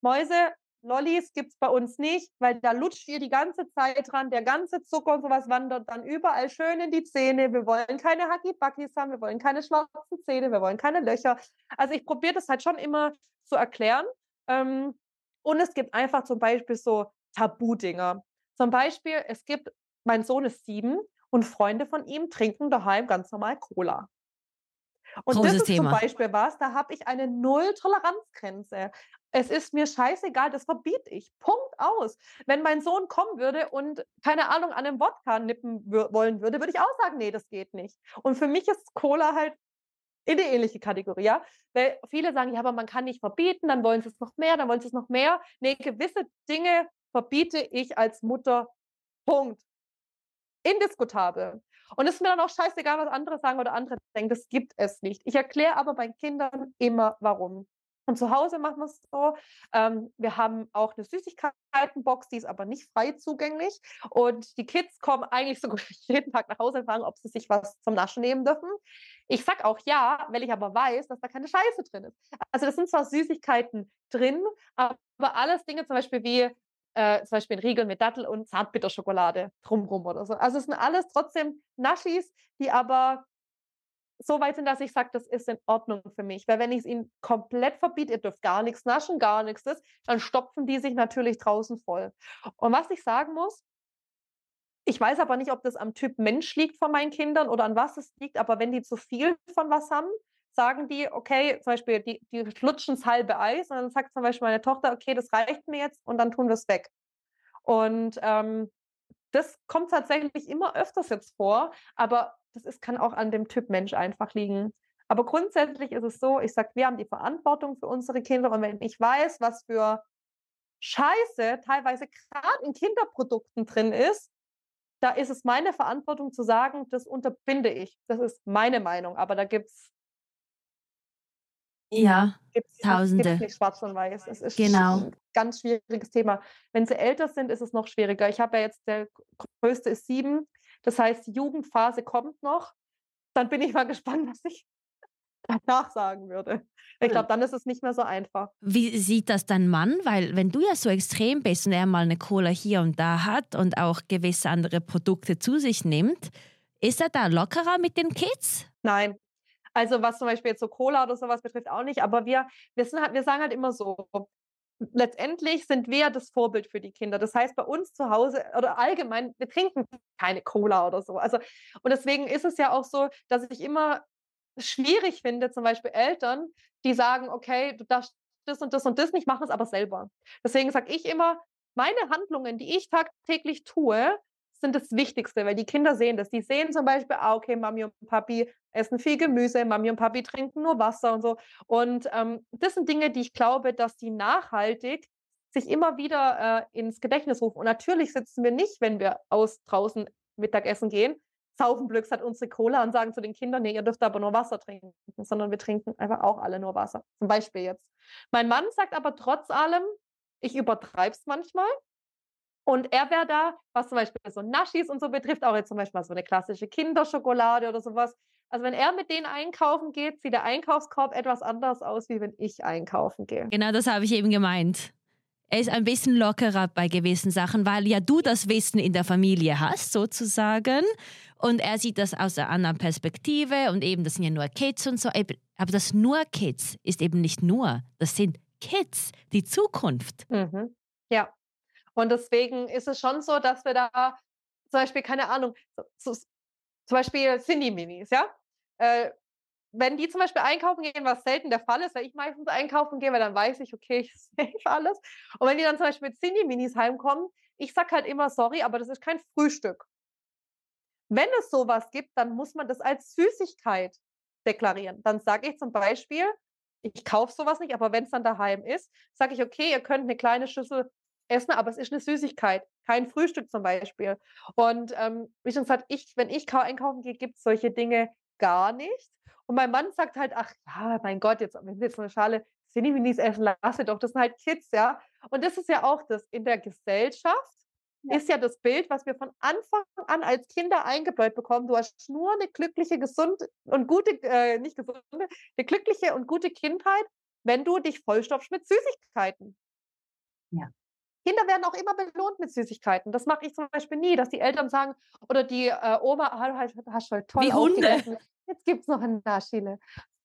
Mäuse, Lollis gibt es bei uns nicht, weil da lutscht ihr die ganze Zeit dran, der ganze Zucker und sowas wandert dann überall schön in die Zähne. Wir wollen keine Hacki-Backis haben, wir wollen keine schwarzen Zähne, wir wollen keine Löcher. Also ich probiere das halt schon immer zu erklären. Ähm, und es gibt einfach zum Beispiel so Tabu-Dinger. Zum Beispiel, es gibt, mein Sohn ist sieben und Freunde von ihm trinken daheim ganz normal Cola. Und Großes das ist Thema. zum Beispiel was, da habe ich eine Null-Toleranzgrenze. Es ist mir scheißegal, das verbiete ich. Punkt aus. Wenn mein Sohn kommen würde und keine Ahnung an einem Wodka nippen wollen würde, würde ich auch sagen, nee, das geht nicht. Und für mich ist Cola halt in die ähnliche Kategorie, ja. Weil viele sagen, ja, aber man kann nicht verbieten, dann wollen sie es noch mehr, dann wollen sie es noch mehr. Nee, gewisse Dinge verbiete ich als Mutter. Punkt. Indiskutabel. Und es ist mir dann auch scheißegal, was andere sagen oder andere denken. Das gibt es nicht. Ich erkläre aber bei Kindern immer, warum. Und zu Hause machen wir es so. Ähm, wir haben auch eine Süßigkeitenbox, die ist aber nicht frei zugänglich. Und die Kids kommen eigentlich so jeden Tag nach Hause und fragen, ob sie sich was zum Naschen nehmen dürfen. Ich sage auch ja, weil ich aber weiß, dass da keine Scheiße drin ist. Also das sind zwar Süßigkeiten drin, aber alles Dinge zum Beispiel wie äh, zum Beispiel ein Riegel mit Dattel und Zartbitterschokolade drumrum oder so. Also es sind alles trotzdem Naschis, die aber so weit sind, dass ich sage, das ist in Ordnung für mich. Weil wenn ich es ihnen komplett verbiete, ihr dürft gar nichts naschen, gar nichts ist, dann stopfen die sich natürlich draußen voll. Und was ich sagen muss, ich weiß aber nicht, ob das am Typ Mensch liegt von meinen Kindern oder an was es liegt, aber wenn die zu viel von was haben, sagen die, okay, zum Beispiel, die, die lutschen das halbe Eis und dann sagt zum Beispiel meine Tochter, okay, das reicht mir jetzt und dann tun wir es weg. Und ähm, das kommt tatsächlich immer öfters jetzt vor, aber das ist, kann auch an dem Typ Mensch einfach liegen. Aber grundsätzlich ist es so, ich sage, wir haben die Verantwortung für unsere Kinder und wenn ich weiß, was für Scheiße teilweise gerade in Kinderprodukten drin ist, da ist es meine Verantwortung zu sagen, das unterbinde ich. Das ist meine Meinung. Aber da gibt es ja, gibt's, Tausende. Gibt's nicht schwarz und weiß. Es ist genau. ein ganz schwieriges Thema. Wenn sie älter sind, ist es noch schwieriger. Ich habe ja jetzt, der größte ist sieben. Das heißt, die Jugendphase kommt noch. Dann bin ich mal gespannt, was ich danach sagen würde. Ich glaube, dann ist es nicht mehr so einfach. Wie sieht das dein Mann? Weil wenn du ja so extrem bist und er mal eine Cola hier und da hat und auch gewisse andere Produkte zu sich nimmt, ist er da lockerer mit den Kids? Nein, also was zum Beispiel jetzt so Cola oder sowas betrifft, auch nicht. Aber wir, wir, sind halt, wir sagen halt immer so, letztendlich sind wir das Vorbild für die Kinder. Das heißt, bei uns zu Hause oder allgemein, wir trinken keine Cola oder so. Also, und deswegen ist es ja auch so, dass ich immer schwierig finde, zum Beispiel Eltern, die sagen, okay, du darfst das und das und das nicht, machen es aber selber. Deswegen sage ich immer, meine Handlungen, die ich tagtäglich tue, sind das Wichtigste, weil die Kinder sehen das. Die sehen zum Beispiel, ah, okay, Mami und Papi essen viel Gemüse, Mami und Papi trinken nur Wasser und so. Und ähm, das sind Dinge, die ich glaube, dass die nachhaltig sich immer wieder äh, ins Gedächtnis rufen. Und natürlich sitzen wir nicht, wenn wir aus draußen Mittagessen gehen, saufen Glücks hat unsere Cola und sagen zu den Kindern, nee, ihr dürft aber nur Wasser trinken, sondern wir trinken einfach auch alle nur Wasser. Zum Beispiel jetzt. Mein Mann sagt aber trotz allem, ich übertreibe es manchmal. Und er wäre da, was zum Beispiel so Naschis und so betrifft, auch jetzt zum Beispiel so eine klassische Kinderschokolade oder sowas. Also wenn er mit denen einkaufen geht, sieht der Einkaufskorb etwas anders aus, wie wenn ich einkaufen gehe. Genau, das habe ich eben gemeint. Er ist ein bisschen lockerer bei gewissen Sachen, weil ja du das Wissen in der Familie hast, sozusagen. Und er sieht das aus einer anderen Perspektive und eben, das sind ja nur Kids und so. Aber das nur Kids ist eben nicht nur, das sind Kids, die Zukunft. Mhm. Ja, und deswegen ist es schon so, dass wir da zum Beispiel, keine Ahnung, so, zum Beispiel Cindy-Minis, ja? Äh, wenn die zum Beispiel einkaufen gehen, was selten der Fall ist, weil ich meistens einkaufen gehe, weil dann weiß ich, okay, ich safe alles. Und wenn die dann zum Beispiel mit Cindy-Minis heimkommen, ich sag halt immer, sorry, aber das ist kein Frühstück. Wenn es sowas gibt, dann muss man das als Süßigkeit deklarieren. Dann sage ich zum Beispiel, ich kaufe sowas nicht, aber wenn es dann daheim ist, sage ich, okay, ihr könnt eine kleine Schüssel essen, aber es ist eine Süßigkeit, kein Frühstück zum Beispiel. Und ähm, wie schon gesagt, ich, wenn ich einkaufen gehe, gibt es solche Dinge gar nicht. Und mein Mann sagt halt, ach ja, mein Gott, jetzt, wenn jetzt eine Schale Cineminis essen, lasse doch, das sind halt Kids, ja. Und das ist ja auch das in der Gesellschaft, ja. ist ja das Bild, was wir von Anfang an als Kinder eingebläut bekommen. Du hast nur eine glückliche, gesunde und gute, äh, nicht gesunde, eine glückliche und gute Kindheit, wenn du dich vollstopfst mit Süßigkeiten. Ja. Kinder werden auch immer belohnt mit Süßigkeiten. Das mache ich zum Beispiel nie, dass die Eltern sagen, oder die äh, Oma, ah, du hast, schon toll Wie Hunde. Jetzt gibt es noch ein Naschile.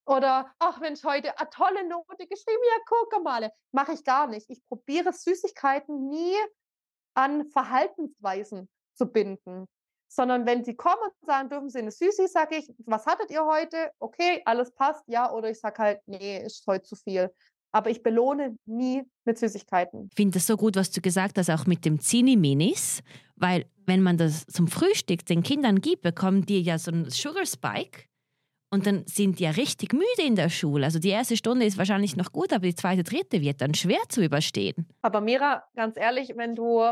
Oder, ach Mensch, heute eine tolle Note geschrieben, ja, guck mal. Mache ich gar nicht. Ich probiere Süßigkeiten nie an Verhaltensweisen zu binden. Sondern wenn sie kommen und sagen, dürfen sie eine Süßi, sage ich, was hattet ihr heute? Okay, alles passt, ja. Oder ich sage halt, nee, ist heute zu viel. Aber ich belohne nie mit Süßigkeiten. Ich finde das so gut, was du gesagt hast, auch mit dem Zini-Minis. Weil wenn man das zum Frühstück den Kindern gibt, bekommen die ja so einen Sugar Spike. Und dann sind die ja richtig müde in der Schule. Also die erste Stunde ist wahrscheinlich noch gut, aber die zweite, dritte wird dann schwer zu überstehen. Aber Mira, ganz ehrlich, wenn du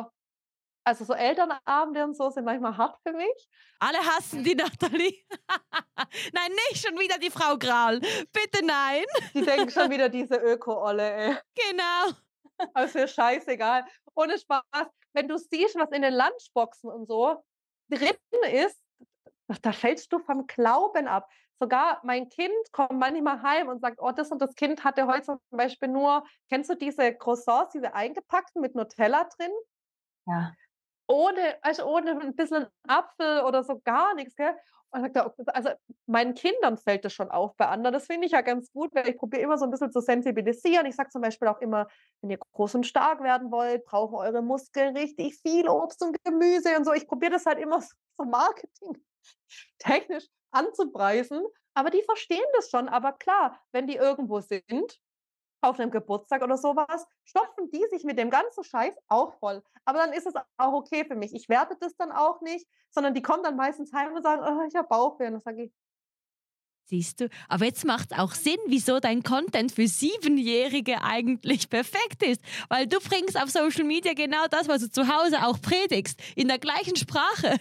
also so Elternabende und so sind manchmal hart für mich. Alle hassen die Nathalie. nein, nicht schon wieder die Frau Graul. Bitte nein. Die denken schon wieder diese Öko-Olle, ey. Genau. Also scheißegal. Ohne Spaß. Wenn du siehst, was in den Lunchboxen und so drin ist, da fällst du vom Glauben ab. Sogar mein Kind kommt manchmal heim und sagt, oh, das und das Kind hatte heute zum Beispiel nur, kennst du diese Croissants, diese eingepackten mit Nutella drin? Ja ohne, also ohne ein bisschen Apfel oder so gar nichts, gell? Und sagt er, also meinen Kindern fällt das schon auf bei anderen. Das finde ich ja ganz gut, weil ich probiere immer so ein bisschen zu sensibilisieren. Ich sage zum Beispiel auch immer, wenn ihr groß und stark werden wollt, brauchen eure Muskeln richtig viel Obst und Gemüse und so. Ich probiere das halt immer so Marketing technisch anzupreisen. Aber die verstehen das schon. Aber klar, wenn die irgendwo sind auf einem Geburtstag oder sowas, stopfen die sich mit dem ganzen Scheiß auch voll. Aber dann ist es auch okay für mich. Ich werte das dann auch nicht, sondern die kommen dann meistens heim und sagen, oh, ich habe Bauchweh. Und sage ich, Siehst du, aber jetzt macht auch Sinn, wieso dein Content für Siebenjährige eigentlich perfekt ist. Weil du bringst auf Social Media genau das, was du zu Hause auch predigst, in der gleichen Sprache.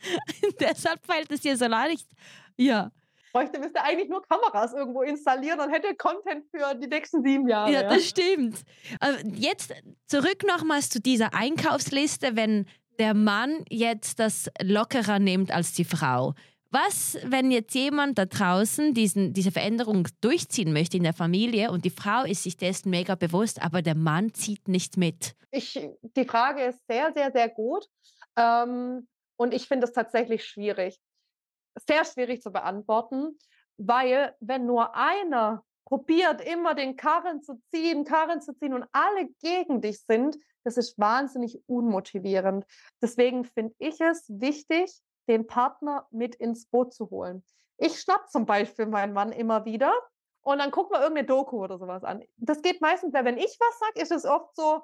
Deshalb fällt es dir so leicht. Ja, bräuchte, müsste eigentlich nur Kameras irgendwo installieren und hätte Content für die nächsten sieben Jahre. Ja, das stimmt. Jetzt zurück nochmals zu dieser Einkaufsliste, wenn der Mann jetzt das lockerer nimmt als die Frau. Was, wenn jetzt jemand da draußen diesen, diese Veränderung durchziehen möchte in der Familie und die Frau ist sich dessen mega bewusst, aber der Mann zieht nicht mit? Ich, die Frage ist sehr, sehr, sehr gut. Ähm, und ich finde es tatsächlich schwierig sehr schwierig zu beantworten, weil wenn nur einer probiert, immer den Karren zu ziehen, Karren zu ziehen und alle gegen dich sind, das ist wahnsinnig unmotivierend. Deswegen finde ich es wichtig, den Partner mit ins Boot zu holen. Ich schnapp zum Beispiel meinen Mann immer wieder und dann gucken wir irgendeine Doku oder sowas an. Das geht meistens, weil wenn ich was sage, ist es oft so,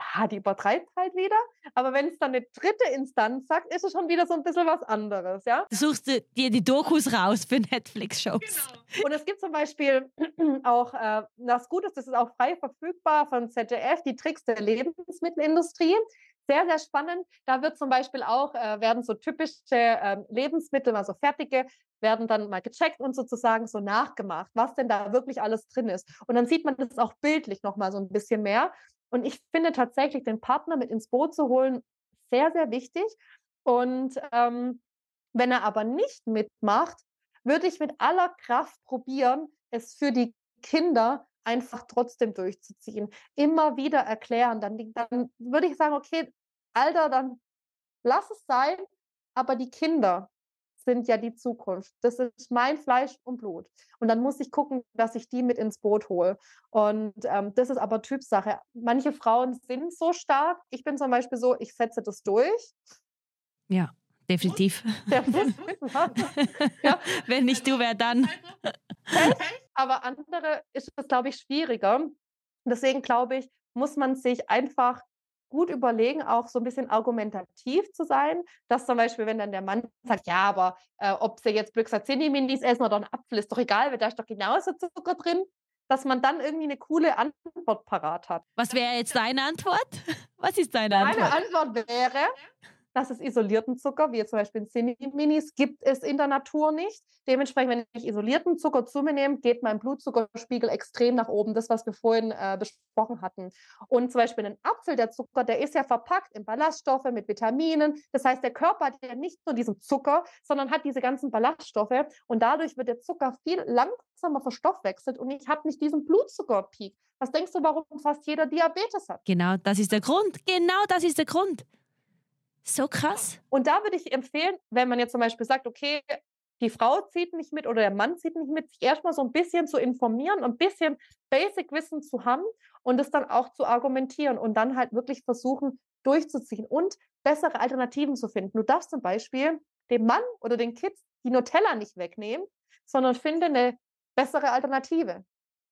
ja, die übertreibt halt wieder. Aber wenn es dann eine dritte Instanz sagt, ist es schon wieder so ein bisschen was anderes, ja? Du suchst dir die Dokus raus für Netflix-Shows. Genau. Und es gibt zum Beispiel auch, äh, das Gute ist, das ist auch frei verfügbar von ZDF, die Tricks der Lebensmittelindustrie. Sehr, sehr spannend. Da wird zum Beispiel auch, äh, werden so typische äh, Lebensmittel, also fertige, werden dann mal gecheckt und sozusagen so nachgemacht, was denn da wirklich alles drin ist. Und dann sieht man das auch bildlich nochmal so ein bisschen mehr. Und ich finde tatsächlich, den Partner mit ins Boot zu holen, sehr, sehr wichtig. Und ähm, wenn er aber nicht mitmacht, würde ich mit aller Kraft probieren, es für die Kinder einfach trotzdem durchzuziehen. Immer wieder erklären. Dann, dann würde ich sagen, okay, Alter, dann lass es sein, aber die Kinder, sind ja die Zukunft. Das ist mein Fleisch und Blut. Und dann muss ich gucken, dass ich die mit ins Boot hole. Und ähm, das ist aber Typsache. Manche Frauen sind so stark. Ich bin zum Beispiel so, ich setze das durch. Ja, definitiv. ja. Wenn nicht du, wer dann? aber andere ist es, glaube ich, schwieriger. Deswegen glaube ich, muss man sich einfach gut überlegen, auch so ein bisschen argumentativ zu sein, dass zum Beispiel, wenn dann der Mann sagt, ja, aber äh, ob sie jetzt Blöxazini-Minis essen oder einen Apfel, ist doch egal, weil da ist doch genauso Zucker drin, dass man dann irgendwie eine coole Antwort parat hat. Was wäre jetzt deine Antwort? Was ist deine Antwort? Meine Antwort wäre, dass es isolierten Zucker, wie zum Beispiel in Cinni-Minis, gibt es in der Natur nicht. Dementsprechend, wenn ich isolierten Zucker zu mir nehme, geht mein Blutzuckerspiegel extrem nach oben. Das, was wir vorhin äh, besprochen hatten. Und zum Beispiel ein Apfel, der Zucker, der ist ja verpackt in Ballaststoffe mit Vitaminen. Das heißt, der Körper hat ja nicht nur diesen Zucker, sondern hat diese ganzen Ballaststoffe. Und dadurch wird der Zucker viel langsamer verstoffwechselt und ich habe nicht diesen Blutzuckerpeak. Was denkst du, warum fast jeder Diabetes hat? Genau, das ist der Grund. Genau, das ist der Grund. So krass. Und da würde ich empfehlen, wenn man jetzt zum Beispiel sagt, okay, die Frau zieht nicht mit oder der Mann zieht nicht mit, sich erstmal so ein bisschen zu informieren, ein bisschen Basic-Wissen zu haben und es dann auch zu argumentieren und dann halt wirklich versuchen, durchzuziehen und bessere Alternativen zu finden. Du darfst zum Beispiel dem Mann oder den Kids die Nutella nicht wegnehmen, sondern finde eine bessere Alternative.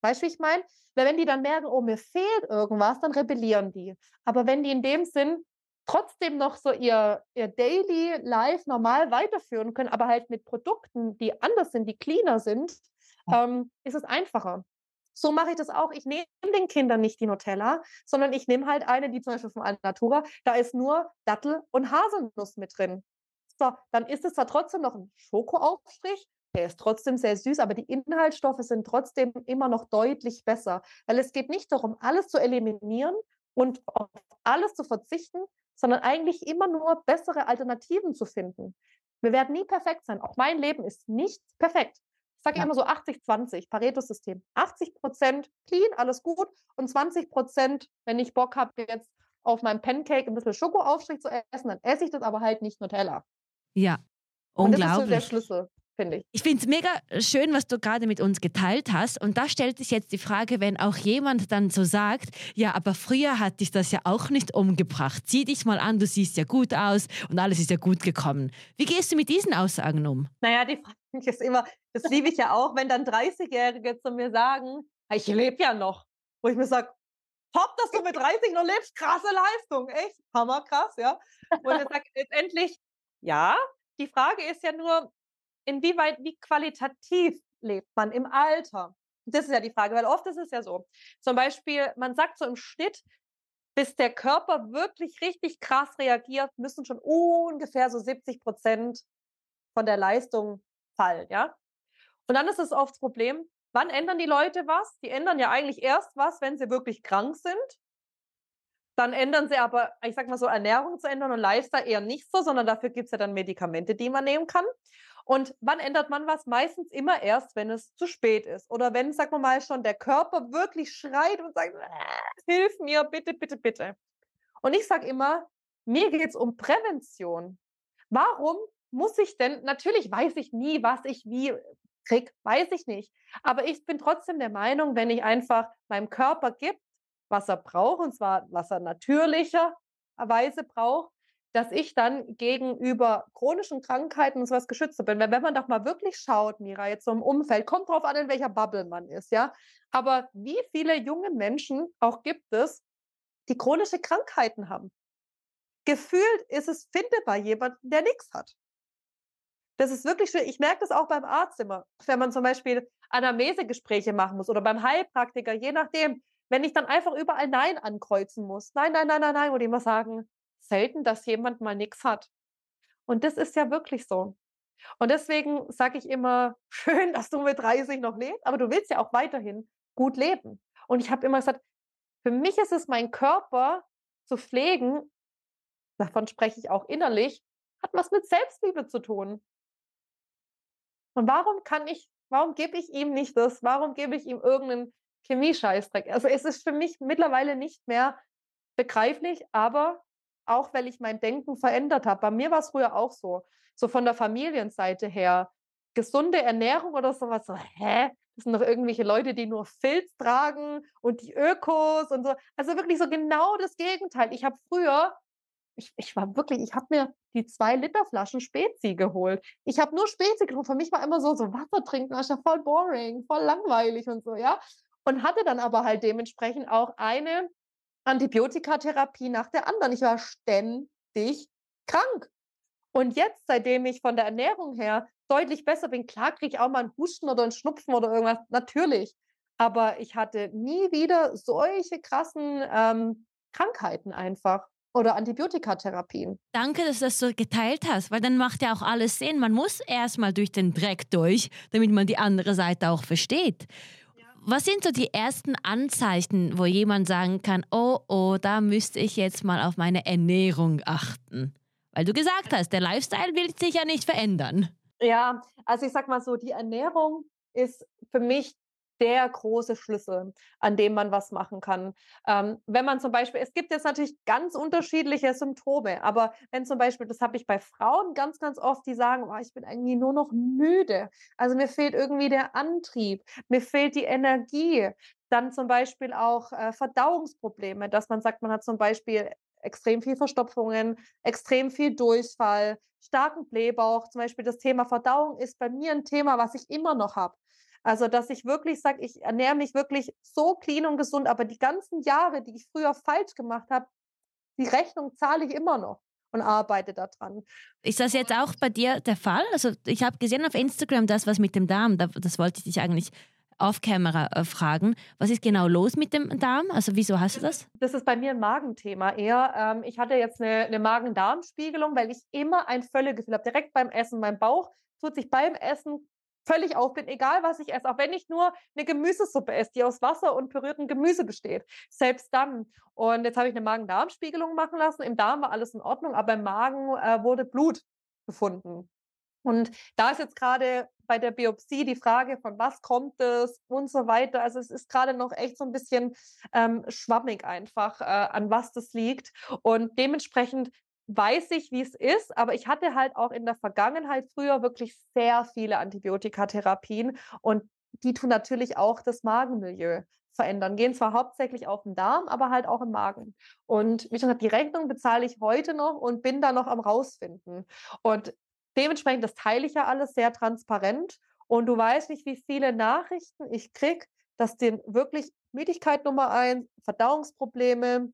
Weißt du, wie ich meine? Weil wenn die dann merken, oh, mir fehlt irgendwas, dann rebellieren die. Aber wenn die in dem Sinn trotzdem noch so ihr, ihr Daily Life normal weiterführen können, aber halt mit Produkten, die anders sind, die cleaner sind, ähm, ist es einfacher. So mache ich das auch. Ich nehme den Kindern nicht die Nutella, sondern ich nehme halt eine, die zum Beispiel von Alnatura, da ist nur Dattel und Haselnuss mit drin. So, dann ist es zwar trotzdem noch ein Schokoaufstrich, der ist trotzdem sehr süß, aber die Inhaltsstoffe sind trotzdem immer noch deutlich besser, weil es geht nicht darum, alles zu eliminieren und auf alles zu verzichten, sondern eigentlich immer nur bessere Alternativen zu finden. Wir werden nie perfekt sein. Auch mein Leben ist nicht perfekt. Ich sage ja. immer so 80-20, Pareto-System. 80 Prozent clean, alles gut. Und 20 Prozent, wenn ich Bock habe, jetzt auf meinem Pancake ein bisschen Schokoaufstrich zu essen, dann esse ich das aber halt nicht Nutella. Ja, unglaublich. Und das ist so der Schlüssel finde ich. Ich finde es mega schön, was du gerade mit uns geteilt hast. Und da stellt sich jetzt die Frage, wenn auch jemand dann so sagt, ja, aber früher hat dich das ja auch nicht umgebracht. Zieh dich mal an, du siehst ja gut aus und alles ist ja gut gekommen. Wie gehst du mit diesen Aussagen um? Naja, die Frage ist immer, das liebe ich ja auch, wenn dann 30-Jährige zu mir sagen, ich lebe ja noch. Wo ich mir sage, top, dass du mit 30 noch lebst, krasse Leistung, echt, hammerkrass, ja. Und ich sage letztendlich, ja, die Frage ist ja nur, inwieweit, wie qualitativ lebt man im Alter? Das ist ja die Frage, weil oft ist es ja so. Zum Beispiel, man sagt so im Schnitt, bis der Körper wirklich richtig krass reagiert, müssen schon ungefähr so 70 Prozent von der Leistung fallen, ja? Und dann ist es oft das Problem, wann ändern die Leute was? Die ändern ja eigentlich erst was, wenn sie wirklich krank sind. Dann ändern sie aber, ich sag mal so, Ernährung zu ändern und Lifestyle eher nicht so, sondern dafür gibt es ja dann Medikamente, die man nehmen kann. Und wann ändert man was? Meistens immer erst, wenn es zu spät ist. Oder wenn, sagen wir mal, schon der Körper wirklich schreit und sagt, äh, hilf mir, bitte, bitte, bitte. Und ich sage immer, mir geht es um Prävention. Warum muss ich denn, natürlich weiß ich nie, was ich wie krieg, weiß ich nicht. Aber ich bin trotzdem der Meinung, wenn ich einfach meinem Körper gibt, was er braucht, und zwar was er natürlicherweise braucht, dass ich dann gegenüber chronischen Krankheiten und sowas geschützt bin. Wenn, wenn man doch mal wirklich schaut, Mira, jetzt so im Umfeld, kommt drauf an, in welcher Bubble man ist, ja. Aber wie viele junge Menschen auch gibt es, die chronische Krankheiten haben? Gefühlt ist es findbar jemanden, der nichts hat. Das ist wirklich schön. Ich merke das auch beim Arzt immer, wenn man zum Beispiel Anamnesegespräche machen muss oder beim Heilpraktiker, je nachdem. Wenn ich dann einfach überall Nein ankreuzen muss. Nein, nein, nein, nein, nein, wo die immer sagen, selten, dass jemand mal nichts hat. Und das ist ja wirklich so. Und deswegen sage ich immer, schön, dass du mit 30 noch lebst, aber du willst ja auch weiterhin gut leben. Und ich habe immer gesagt, für mich ist es mein Körper zu pflegen, davon spreche ich auch innerlich, hat was mit Selbstliebe zu tun. Und warum kann ich, warum gebe ich ihm nicht das? Warum gebe ich ihm irgendeinen Chemiescheißdreck? Also es ist für mich mittlerweile nicht mehr begreiflich, aber auch weil ich mein Denken verändert habe. Bei mir war es früher auch so, so von der Familienseite her. Gesunde Ernährung oder sowas, so, hä? Das sind doch irgendwelche Leute, die nur Filz tragen und die Ökos und so. Also wirklich so genau das Gegenteil. Ich habe früher, ich, ich war wirklich, ich habe mir die zwei Liter Flaschen Spezi geholt. Ich habe nur Spezi getrunken. Für mich war immer so, so Wasser trinken, das ja voll boring, voll langweilig und so, ja. Und hatte dann aber halt dementsprechend auch eine Antibiotikatherapie nach der anderen. Ich war ständig krank. Und jetzt, seitdem ich von der Ernährung her deutlich besser bin, klar kriege ich auch mal einen Husten oder einen Schnupfen oder irgendwas, natürlich. Aber ich hatte nie wieder solche krassen ähm, Krankheiten einfach. oder Antibiotikatherapien. Danke, dass du das so geteilt hast, weil dann macht ja auch alles Sinn. Man muss erstmal durch den Dreck durch, damit man die andere Seite auch versteht. Was sind so die ersten Anzeichen, wo jemand sagen kann, oh, oh, da müsste ich jetzt mal auf meine Ernährung achten? Weil du gesagt hast, der Lifestyle will sich ja nicht verändern. Ja, also ich sag mal so, die Ernährung ist für mich der große Schlüssel, an dem man was machen kann. Ähm, wenn man zum Beispiel, es gibt jetzt natürlich ganz unterschiedliche Symptome, aber wenn zum Beispiel, das habe ich bei Frauen ganz, ganz oft, die sagen, oh, ich bin irgendwie nur noch müde. Also mir fehlt irgendwie der Antrieb, mir fehlt die Energie. Dann zum Beispiel auch äh, Verdauungsprobleme, dass man sagt, man hat zum Beispiel extrem viel Verstopfungen, extrem viel Durchfall, starken Blähbauch. Zum Beispiel das Thema Verdauung ist bei mir ein Thema, was ich immer noch habe. Also, dass ich wirklich sage, ich ernähre mich wirklich so clean und gesund, aber die ganzen Jahre, die ich früher falsch gemacht habe, die Rechnung zahle ich immer noch und arbeite daran. Ist das jetzt auch bei dir der Fall? Also ich habe gesehen auf Instagram das, was mit dem Darm, das wollte ich dich eigentlich auf Kamera äh, fragen. Was ist genau los mit dem Darm? Also wieso hast du das? Das ist bei mir ein Magenthema eher. Ähm, ich hatte jetzt eine, eine Magen-Darm-Spiegelung, weil ich immer ein Völlegefühl habe. Direkt beim Essen, mein Bauch tut sich beim Essen völlig auf bin, egal was ich esse, auch wenn ich nur eine Gemüsesuppe esse, die aus Wasser und püriertem Gemüse besteht. Selbst dann. Und jetzt habe ich eine Magen-Darm-Spiegelung machen lassen. Im Darm war alles in Ordnung, aber im Magen äh, wurde Blut gefunden. Und da ist jetzt gerade bei der Biopsie die Frage, von was kommt es und so weiter. Also es ist gerade noch echt so ein bisschen ähm, schwammig einfach, äh, an was das liegt. Und dementsprechend weiß ich, wie es ist, aber ich hatte halt auch in der Vergangenheit früher wirklich sehr viele Antibiotikatherapien und die tun natürlich auch das Magenmilieu verändern. Gehen zwar hauptsächlich auf den Darm, aber halt auch im Magen. Und wie schon gesagt, die Rechnung bezahle ich heute noch und bin da noch am rausfinden. Und dementsprechend, das teile ich ja alles sehr transparent. Und du weißt nicht, wie viele Nachrichten ich kriege, dass den wirklich Müdigkeit Nummer eins, Verdauungsprobleme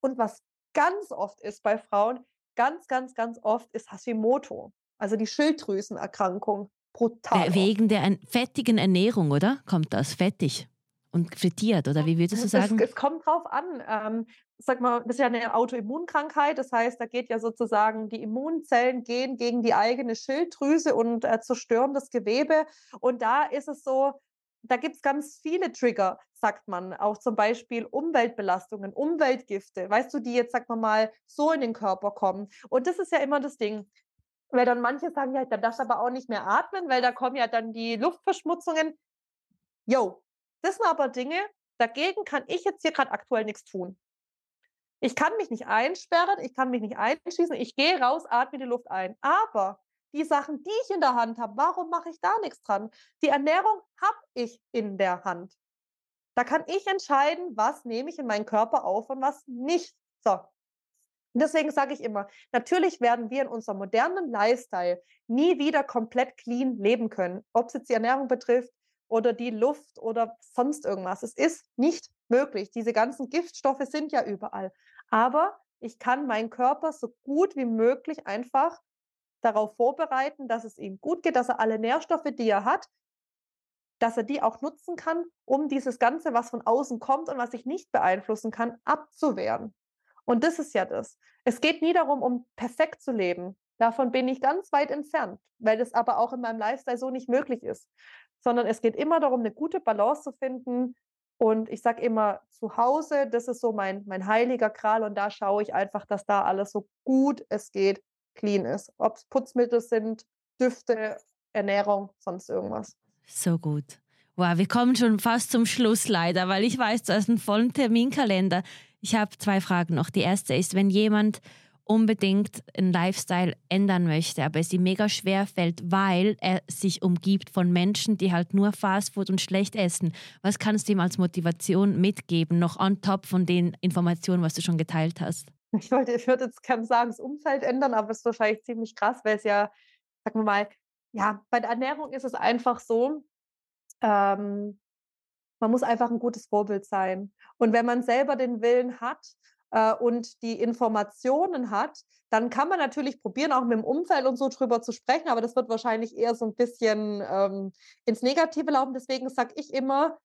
und was ganz oft ist bei Frauen, ganz, ganz, ganz oft ist Hashimoto, also die Schilddrüsenerkrankung. Brutal. Wegen der fettigen Ernährung, oder? Kommt das fettig und frittiert, oder wie würdest du sagen? Es, es kommt drauf an. Ähm, sag mal, das ist ja eine Autoimmunkrankheit, das heißt, da geht ja sozusagen die Immunzellen gehen gegen die eigene Schilddrüse und äh, zerstören das Gewebe. Und da ist es so, da gibt es ganz viele Trigger, sagt man. Auch zum Beispiel Umweltbelastungen, Umweltgifte, weißt du, die jetzt, sag mal, so in den Körper kommen. Und das ist ja immer das Ding. Weil dann manche sagen, ja, dann darfst du aber auch nicht mehr atmen, weil da kommen ja dann die Luftverschmutzungen. Jo, das sind aber Dinge, dagegen kann ich jetzt hier gerade aktuell nichts tun. Ich kann mich nicht einsperren, ich kann mich nicht einschließen, ich gehe raus, atme die Luft ein. Aber die Sachen, die ich in der Hand habe, warum mache ich da nichts dran? Die Ernährung habe ich in der Hand. Da kann ich entscheiden, was nehme ich in meinen Körper auf und was nicht. So. Deswegen sage ich immer, natürlich werden wir in unserem modernen Lifestyle nie wieder komplett clean leben können, ob es jetzt die Ernährung betrifft oder die Luft oder sonst irgendwas. Es ist nicht möglich. Diese ganzen Giftstoffe sind ja überall. Aber ich kann meinen Körper so gut wie möglich einfach darauf vorbereiten, dass es ihm gut geht, dass er alle Nährstoffe, die er hat, dass er die auch nutzen kann, um dieses Ganze, was von außen kommt und was ich nicht beeinflussen kann, abzuwehren. Und das ist ja das. Es geht nie darum, um perfekt zu leben. Davon bin ich ganz weit entfernt, weil das aber auch in meinem Lifestyle so nicht möglich ist. Sondern es geht immer darum, eine gute Balance zu finden. Und ich sage immer, zu Hause, das ist so mein, mein heiliger Kral. Und da schaue ich einfach, dass da alles so gut es geht clean ist. Ob es Putzmittel sind, Düfte, Ernährung, sonst irgendwas. So gut. Wow, wir kommen schon fast zum Schluss leider, weil ich weiß, du hast einen vollen Terminkalender. Ich habe zwei Fragen noch. Die erste ist, wenn jemand unbedingt einen Lifestyle ändern möchte, aber es ihm mega schwer fällt, weil er sich umgibt von Menschen, die halt nur Fastfood und schlecht essen. Was kannst du ihm als Motivation mitgeben, noch on top von den Informationen, was du schon geteilt hast? ich wollte, ich würde jetzt gerne sagen, das Umfeld ändern, aber es ist wahrscheinlich ziemlich krass, weil es ja, sagen wir mal, ja, bei der Ernährung ist es einfach so, ähm, man muss einfach ein gutes Vorbild sein. Und wenn man selber den Willen hat äh, und die Informationen hat, dann kann man natürlich probieren, auch mit dem Umfeld und so drüber zu sprechen, aber das wird wahrscheinlich eher so ein bisschen ähm, ins Negative laufen. Deswegen sage ich immer,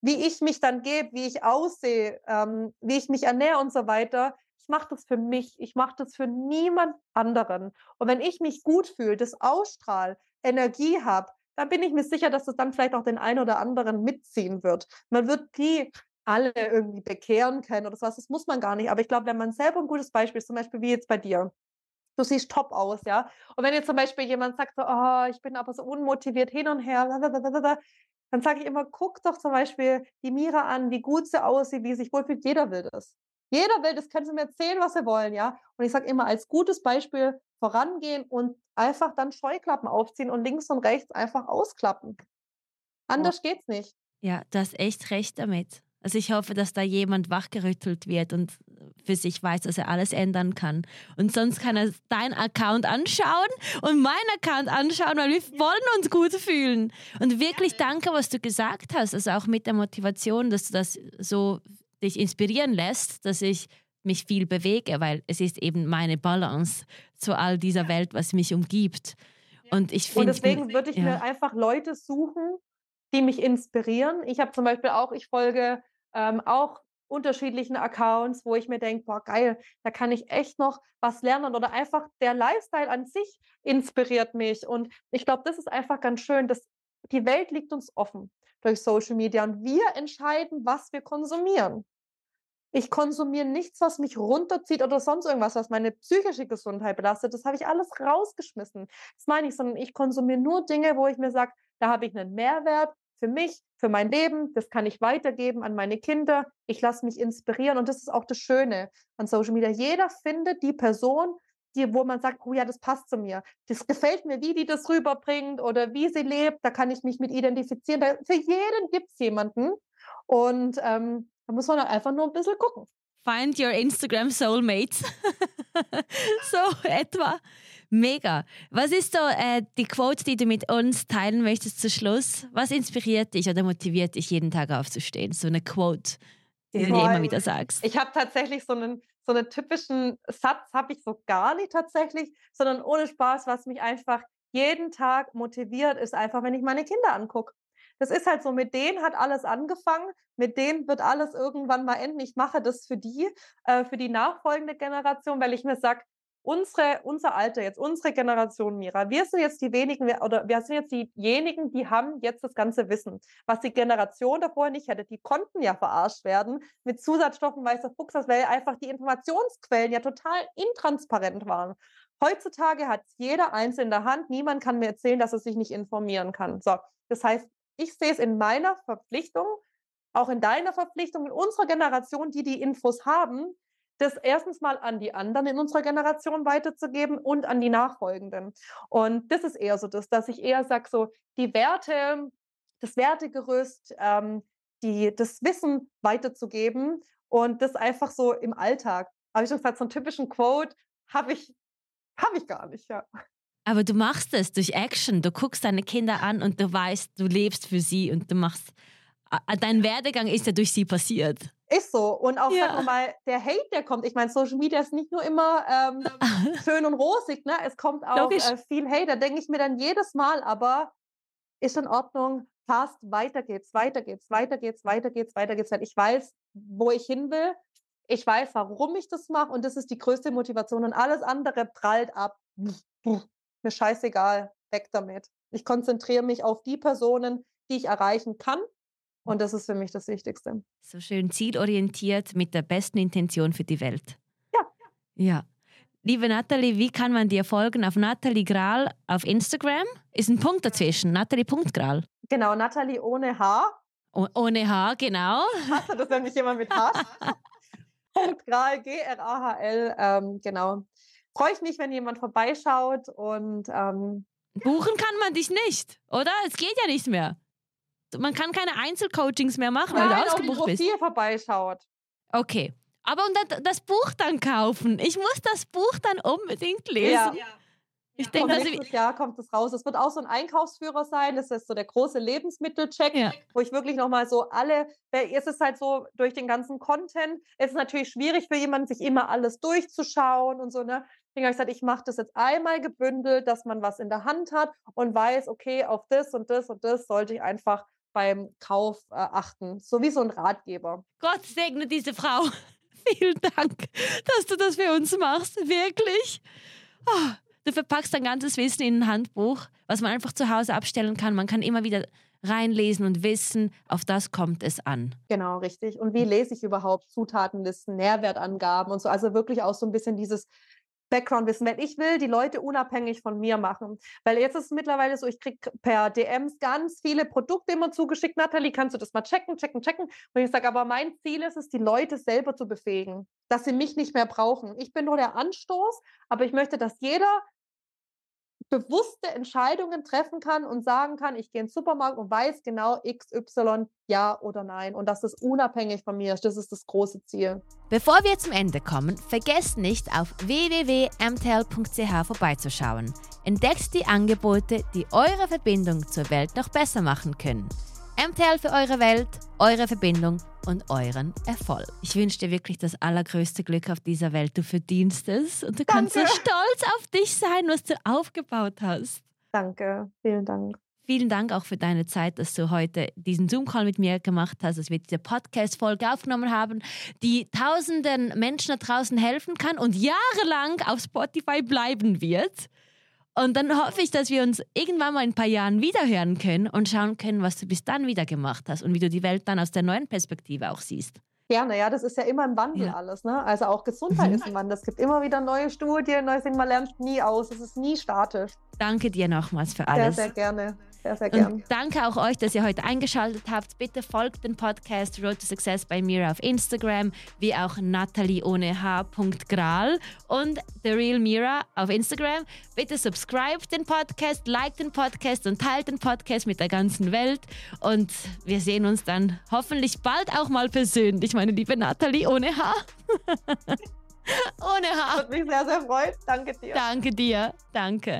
wie ich mich dann gebe, wie ich aussehe, ähm, wie ich mich ernähre und so weiter, ich mache das für mich, ich mache das für niemand anderen. Und wenn ich mich gut fühle, das ausstrahl, Energie habe, dann bin ich mir sicher, dass es dann vielleicht auch den einen oder anderen mitziehen wird. Man wird nie alle irgendwie bekehren können oder sowas, das muss man gar nicht. Aber ich glaube, wenn man selber ein gutes Beispiel ist, zum Beispiel wie jetzt bei dir, du siehst top aus, ja. Und wenn jetzt zum Beispiel jemand sagt so, oh, ich bin aber so unmotiviert hin und her, dann sage ich immer, guck doch zum Beispiel die Mira an, wie gut sie aussieht, wie sich wohlfühlt. Jeder will das. Jeder will das, können sie mir erzählen, was sie wollen, ja. Und ich sage immer, als gutes Beispiel vorangehen und einfach dann Scheuklappen aufziehen und links und rechts einfach ausklappen. Anders ja. geht's nicht. Ja, du hast echt recht damit. Also ich hoffe, dass da jemand wachgerüttelt wird und für sich weiß, dass er alles ändern kann. Und sonst kann er deinen Account anschauen und meinen Account anschauen, weil wir wollen uns gut fühlen. Und wirklich danke, was du gesagt hast. Also auch mit der Motivation, dass du das so dich inspirieren lässt, dass ich mich viel bewege, weil es ist eben meine Balance zu all dieser Welt, was mich umgibt. Und ich finde. Und deswegen würde ich ja. mir einfach Leute suchen, die mich inspirieren. Ich habe zum Beispiel auch, ich folge ähm, auch unterschiedlichen Accounts, wo ich mir denke, boah, geil, da kann ich echt noch was lernen oder einfach der Lifestyle an sich inspiriert mich. Und ich glaube, das ist einfach ganz schön, dass die Welt liegt uns offen durch Social Media und wir entscheiden, was wir konsumieren. Ich konsumiere nichts, was mich runterzieht oder sonst irgendwas, was meine psychische Gesundheit belastet. Das habe ich alles rausgeschmissen. Das meine ich, sondern ich konsumiere nur Dinge, wo ich mir sage, da habe ich einen Mehrwert, für mich, für mein Leben, das kann ich weitergeben an meine Kinder. Ich lasse mich inspirieren und das ist auch das Schöne an Social Media. Jeder findet die Person, die, wo man sagt, oh ja, das passt zu mir. Das gefällt mir, wie die das rüberbringt oder wie sie lebt. Da kann ich mich mit identifizieren. Für jeden gibt es jemanden. Und ähm, da muss man einfach nur ein bisschen gucken. Find your Instagram Soulmates. so etwa. Mega. Was ist so äh, die Quote, die du mit uns teilen möchtest zu Schluss? Was inspiriert dich oder motiviert dich, jeden Tag aufzustehen? So eine Quote, die du dir immer wieder sagst. Ich habe tatsächlich so einen, so einen typischen Satz, habe ich so gar nicht tatsächlich, sondern ohne Spaß, was mich einfach jeden Tag motiviert, ist einfach, wenn ich meine Kinder angucke. Das ist halt so, mit denen hat alles angefangen, mit denen wird alles irgendwann mal enden. Ich mache das für die, äh, für die nachfolgende Generation, weil ich mir sage, unsere, unser Alter jetzt, unsere Generation, Mira, wir sind jetzt die wenigen, oder wir sind jetzt diejenigen, die haben jetzt das ganze Wissen, was die Generation davor nicht hätte. Die konnten ja verarscht werden mit Zusatzstoffen weißer Fuchs, weil einfach die Informationsquellen ja total intransparent waren. Heutzutage hat jeder eins in der Hand. Niemand kann mir erzählen, dass er sich nicht informieren kann. So, das heißt, ich sehe es in meiner Verpflichtung, auch in deiner Verpflichtung, in unserer Generation, die die Infos haben, das erstens mal an die anderen in unserer Generation weiterzugeben und an die Nachfolgenden. Und das ist eher so das, dass ich eher sage, so die Werte, das Wertegerüst, ähm, die, das Wissen weiterzugeben und das einfach so im Alltag. Habe ich schon gesagt, so einen typischen Quote habe ich, hab ich gar nicht, ja. Aber du machst es durch Action. Du guckst deine Kinder an und du weißt, du lebst für sie und du machst. Dein Werdegang ist ja durch sie passiert. Ist so. Und auch, ja. sag mal, der Hate, der kommt. Ich meine, Social Media ist nicht nur immer ähm, schön und rosig, ne? Es kommt auch äh, viel Hate. Da denke ich mir dann jedes Mal, aber ist in Ordnung, passt, weiter geht's, weiter geht's, weiter geht's, weiter geht's, weiter geht's. Ich weiß, wo ich hin will. Ich weiß, warum ich das mache und das ist die größte Motivation. Und alles andere prallt ab. Mir scheißegal, weg damit. Ich konzentriere mich auf die Personen, die ich erreichen kann und das ist für mich das Wichtigste. So schön zielorientiert mit der besten Intention für die Welt. Ja. Ja. Liebe Nathalie, wie kann man dir folgen? Auf Nathalie Gral auf Instagram ist ein Punkt dazwischen. Nathalie.gral. Genau, Nathalie ohne H. Oh, ohne H, genau. Hast du das nämlich jemand mit H? Punkt Gral, G-R-A-H-L, ähm, genau. Freue ich mich, wenn jemand vorbeischaut und. Ähm, Buchen kann man dich nicht, oder? Es geht ja nicht mehr man kann keine Einzelcoachings mehr machen, Nein, weil du ausgebucht bist. Profil vorbeischaut. Okay. Aber und das Buch dann kaufen. Ich muss das Buch dann unbedingt lesen. Ja. ja. Ich ja. denke, nächstes Jahr kommt es raus. Es wird auch so ein Einkaufsführer sein. Das ist so der große Lebensmittelcheck, ja. wo ich wirklich nochmal so alle, es ist halt so durch den ganzen Content, es ist natürlich schwierig für jemanden, sich immer alles durchzuschauen und so, ne? Deswegen habe ich gesagt, ich mache das jetzt einmal gebündelt, dass man was in der Hand hat und weiß, okay, auf das und das und das sollte ich einfach beim Kauf äh, achten. So wie so ein Ratgeber. Gott segne diese Frau. Vielen Dank, dass du das für uns machst. Wirklich. Oh, du verpackst dein ganzes Wissen in ein Handbuch, was man einfach zu Hause abstellen kann. Man kann immer wieder reinlesen und wissen, auf das kommt es an. Genau, richtig. Und wie lese ich überhaupt Zutatenlisten, Nährwertangaben und so? Also wirklich auch so ein bisschen dieses Background-Wissen, weil ich will die Leute unabhängig von mir machen. Weil jetzt ist es mittlerweile so, ich kriege per DMs ganz viele Produkte immer zugeschickt. Nathalie, kannst du das mal checken, checken, checken? Und ich sage, aber mein Ziel ist es, die Leute selber zu befähigen, dass sie mich nicht mehr brauchen. Ich bin nur der Anstoß, aber ich möchte, dass jeder bewusste Entscheidungen treffen kann und sagen kann, ich gehe in den Supermarkt und weiß genau XY ja oder nein und dass das unabhängig von mir ist. Das ist das große Ziel. Bevor wir zum Ende kommen, vergesst nicht auf www.mtl.ch vorbeizuschauen. Entdeckt die Angebote, die eure Verbindung zur Welt noch besser machen können. MTL für eure Welt, eure Verbindung und euren Erfolg. Ich wünsche dir wirklich das allergrößte Glück auf dieser Welt. Du verdienst es und du Danke. kannst so stolz auf dich sein, was du aufgebaut hast. Danke, vielen Dank. Vielen Dank auch für deine Zeit, dass du heute diesen Zoom-Call mit mir gemacht hast, dass wir diese Podcast-Folge aufgenommen haben, die tausenden Menschen da draußen helfen kann und jahrelang auf Spotify bleiben wird. Und dann hoffe ich, dass wir uns irgendwann mal in ein paar Jahren wiederhören können und schauen können, was du bis dann wieder gemacht hast und wie du die Welt dann aus der neuen Perspektive auch siehst. Gerne, ja, das ist ja immer im Wandel ja. alles. Ne? Also auch Gesundheit mhm. ist im Wandel. Es gibt immer wieder neue Studien, neues Ding, man lernt nie aus. Es ist nie statisch. Danke dir nochmals für alles. Sehr, sehr gerne. Sehr, sehr gern. Und danke auch euch, dass ihr heute eingeschaltet habt. Bitte folgt dem Podcast Road to Success bei Mira auf Instagram, wie auch Natalie ohne H.gral und The Real Mira auf Instagram. Bitte subscribe den Podcast, like den Podcast und teilt den Podcast mit der ganzen Welt. Und wir sehen uns dann hoffentlich bald auch mal persönlich, meine liebe Natalie ohne H. ohne H. Hat mich sehr, sehr freut. Danke dir. Danke dir. Danke.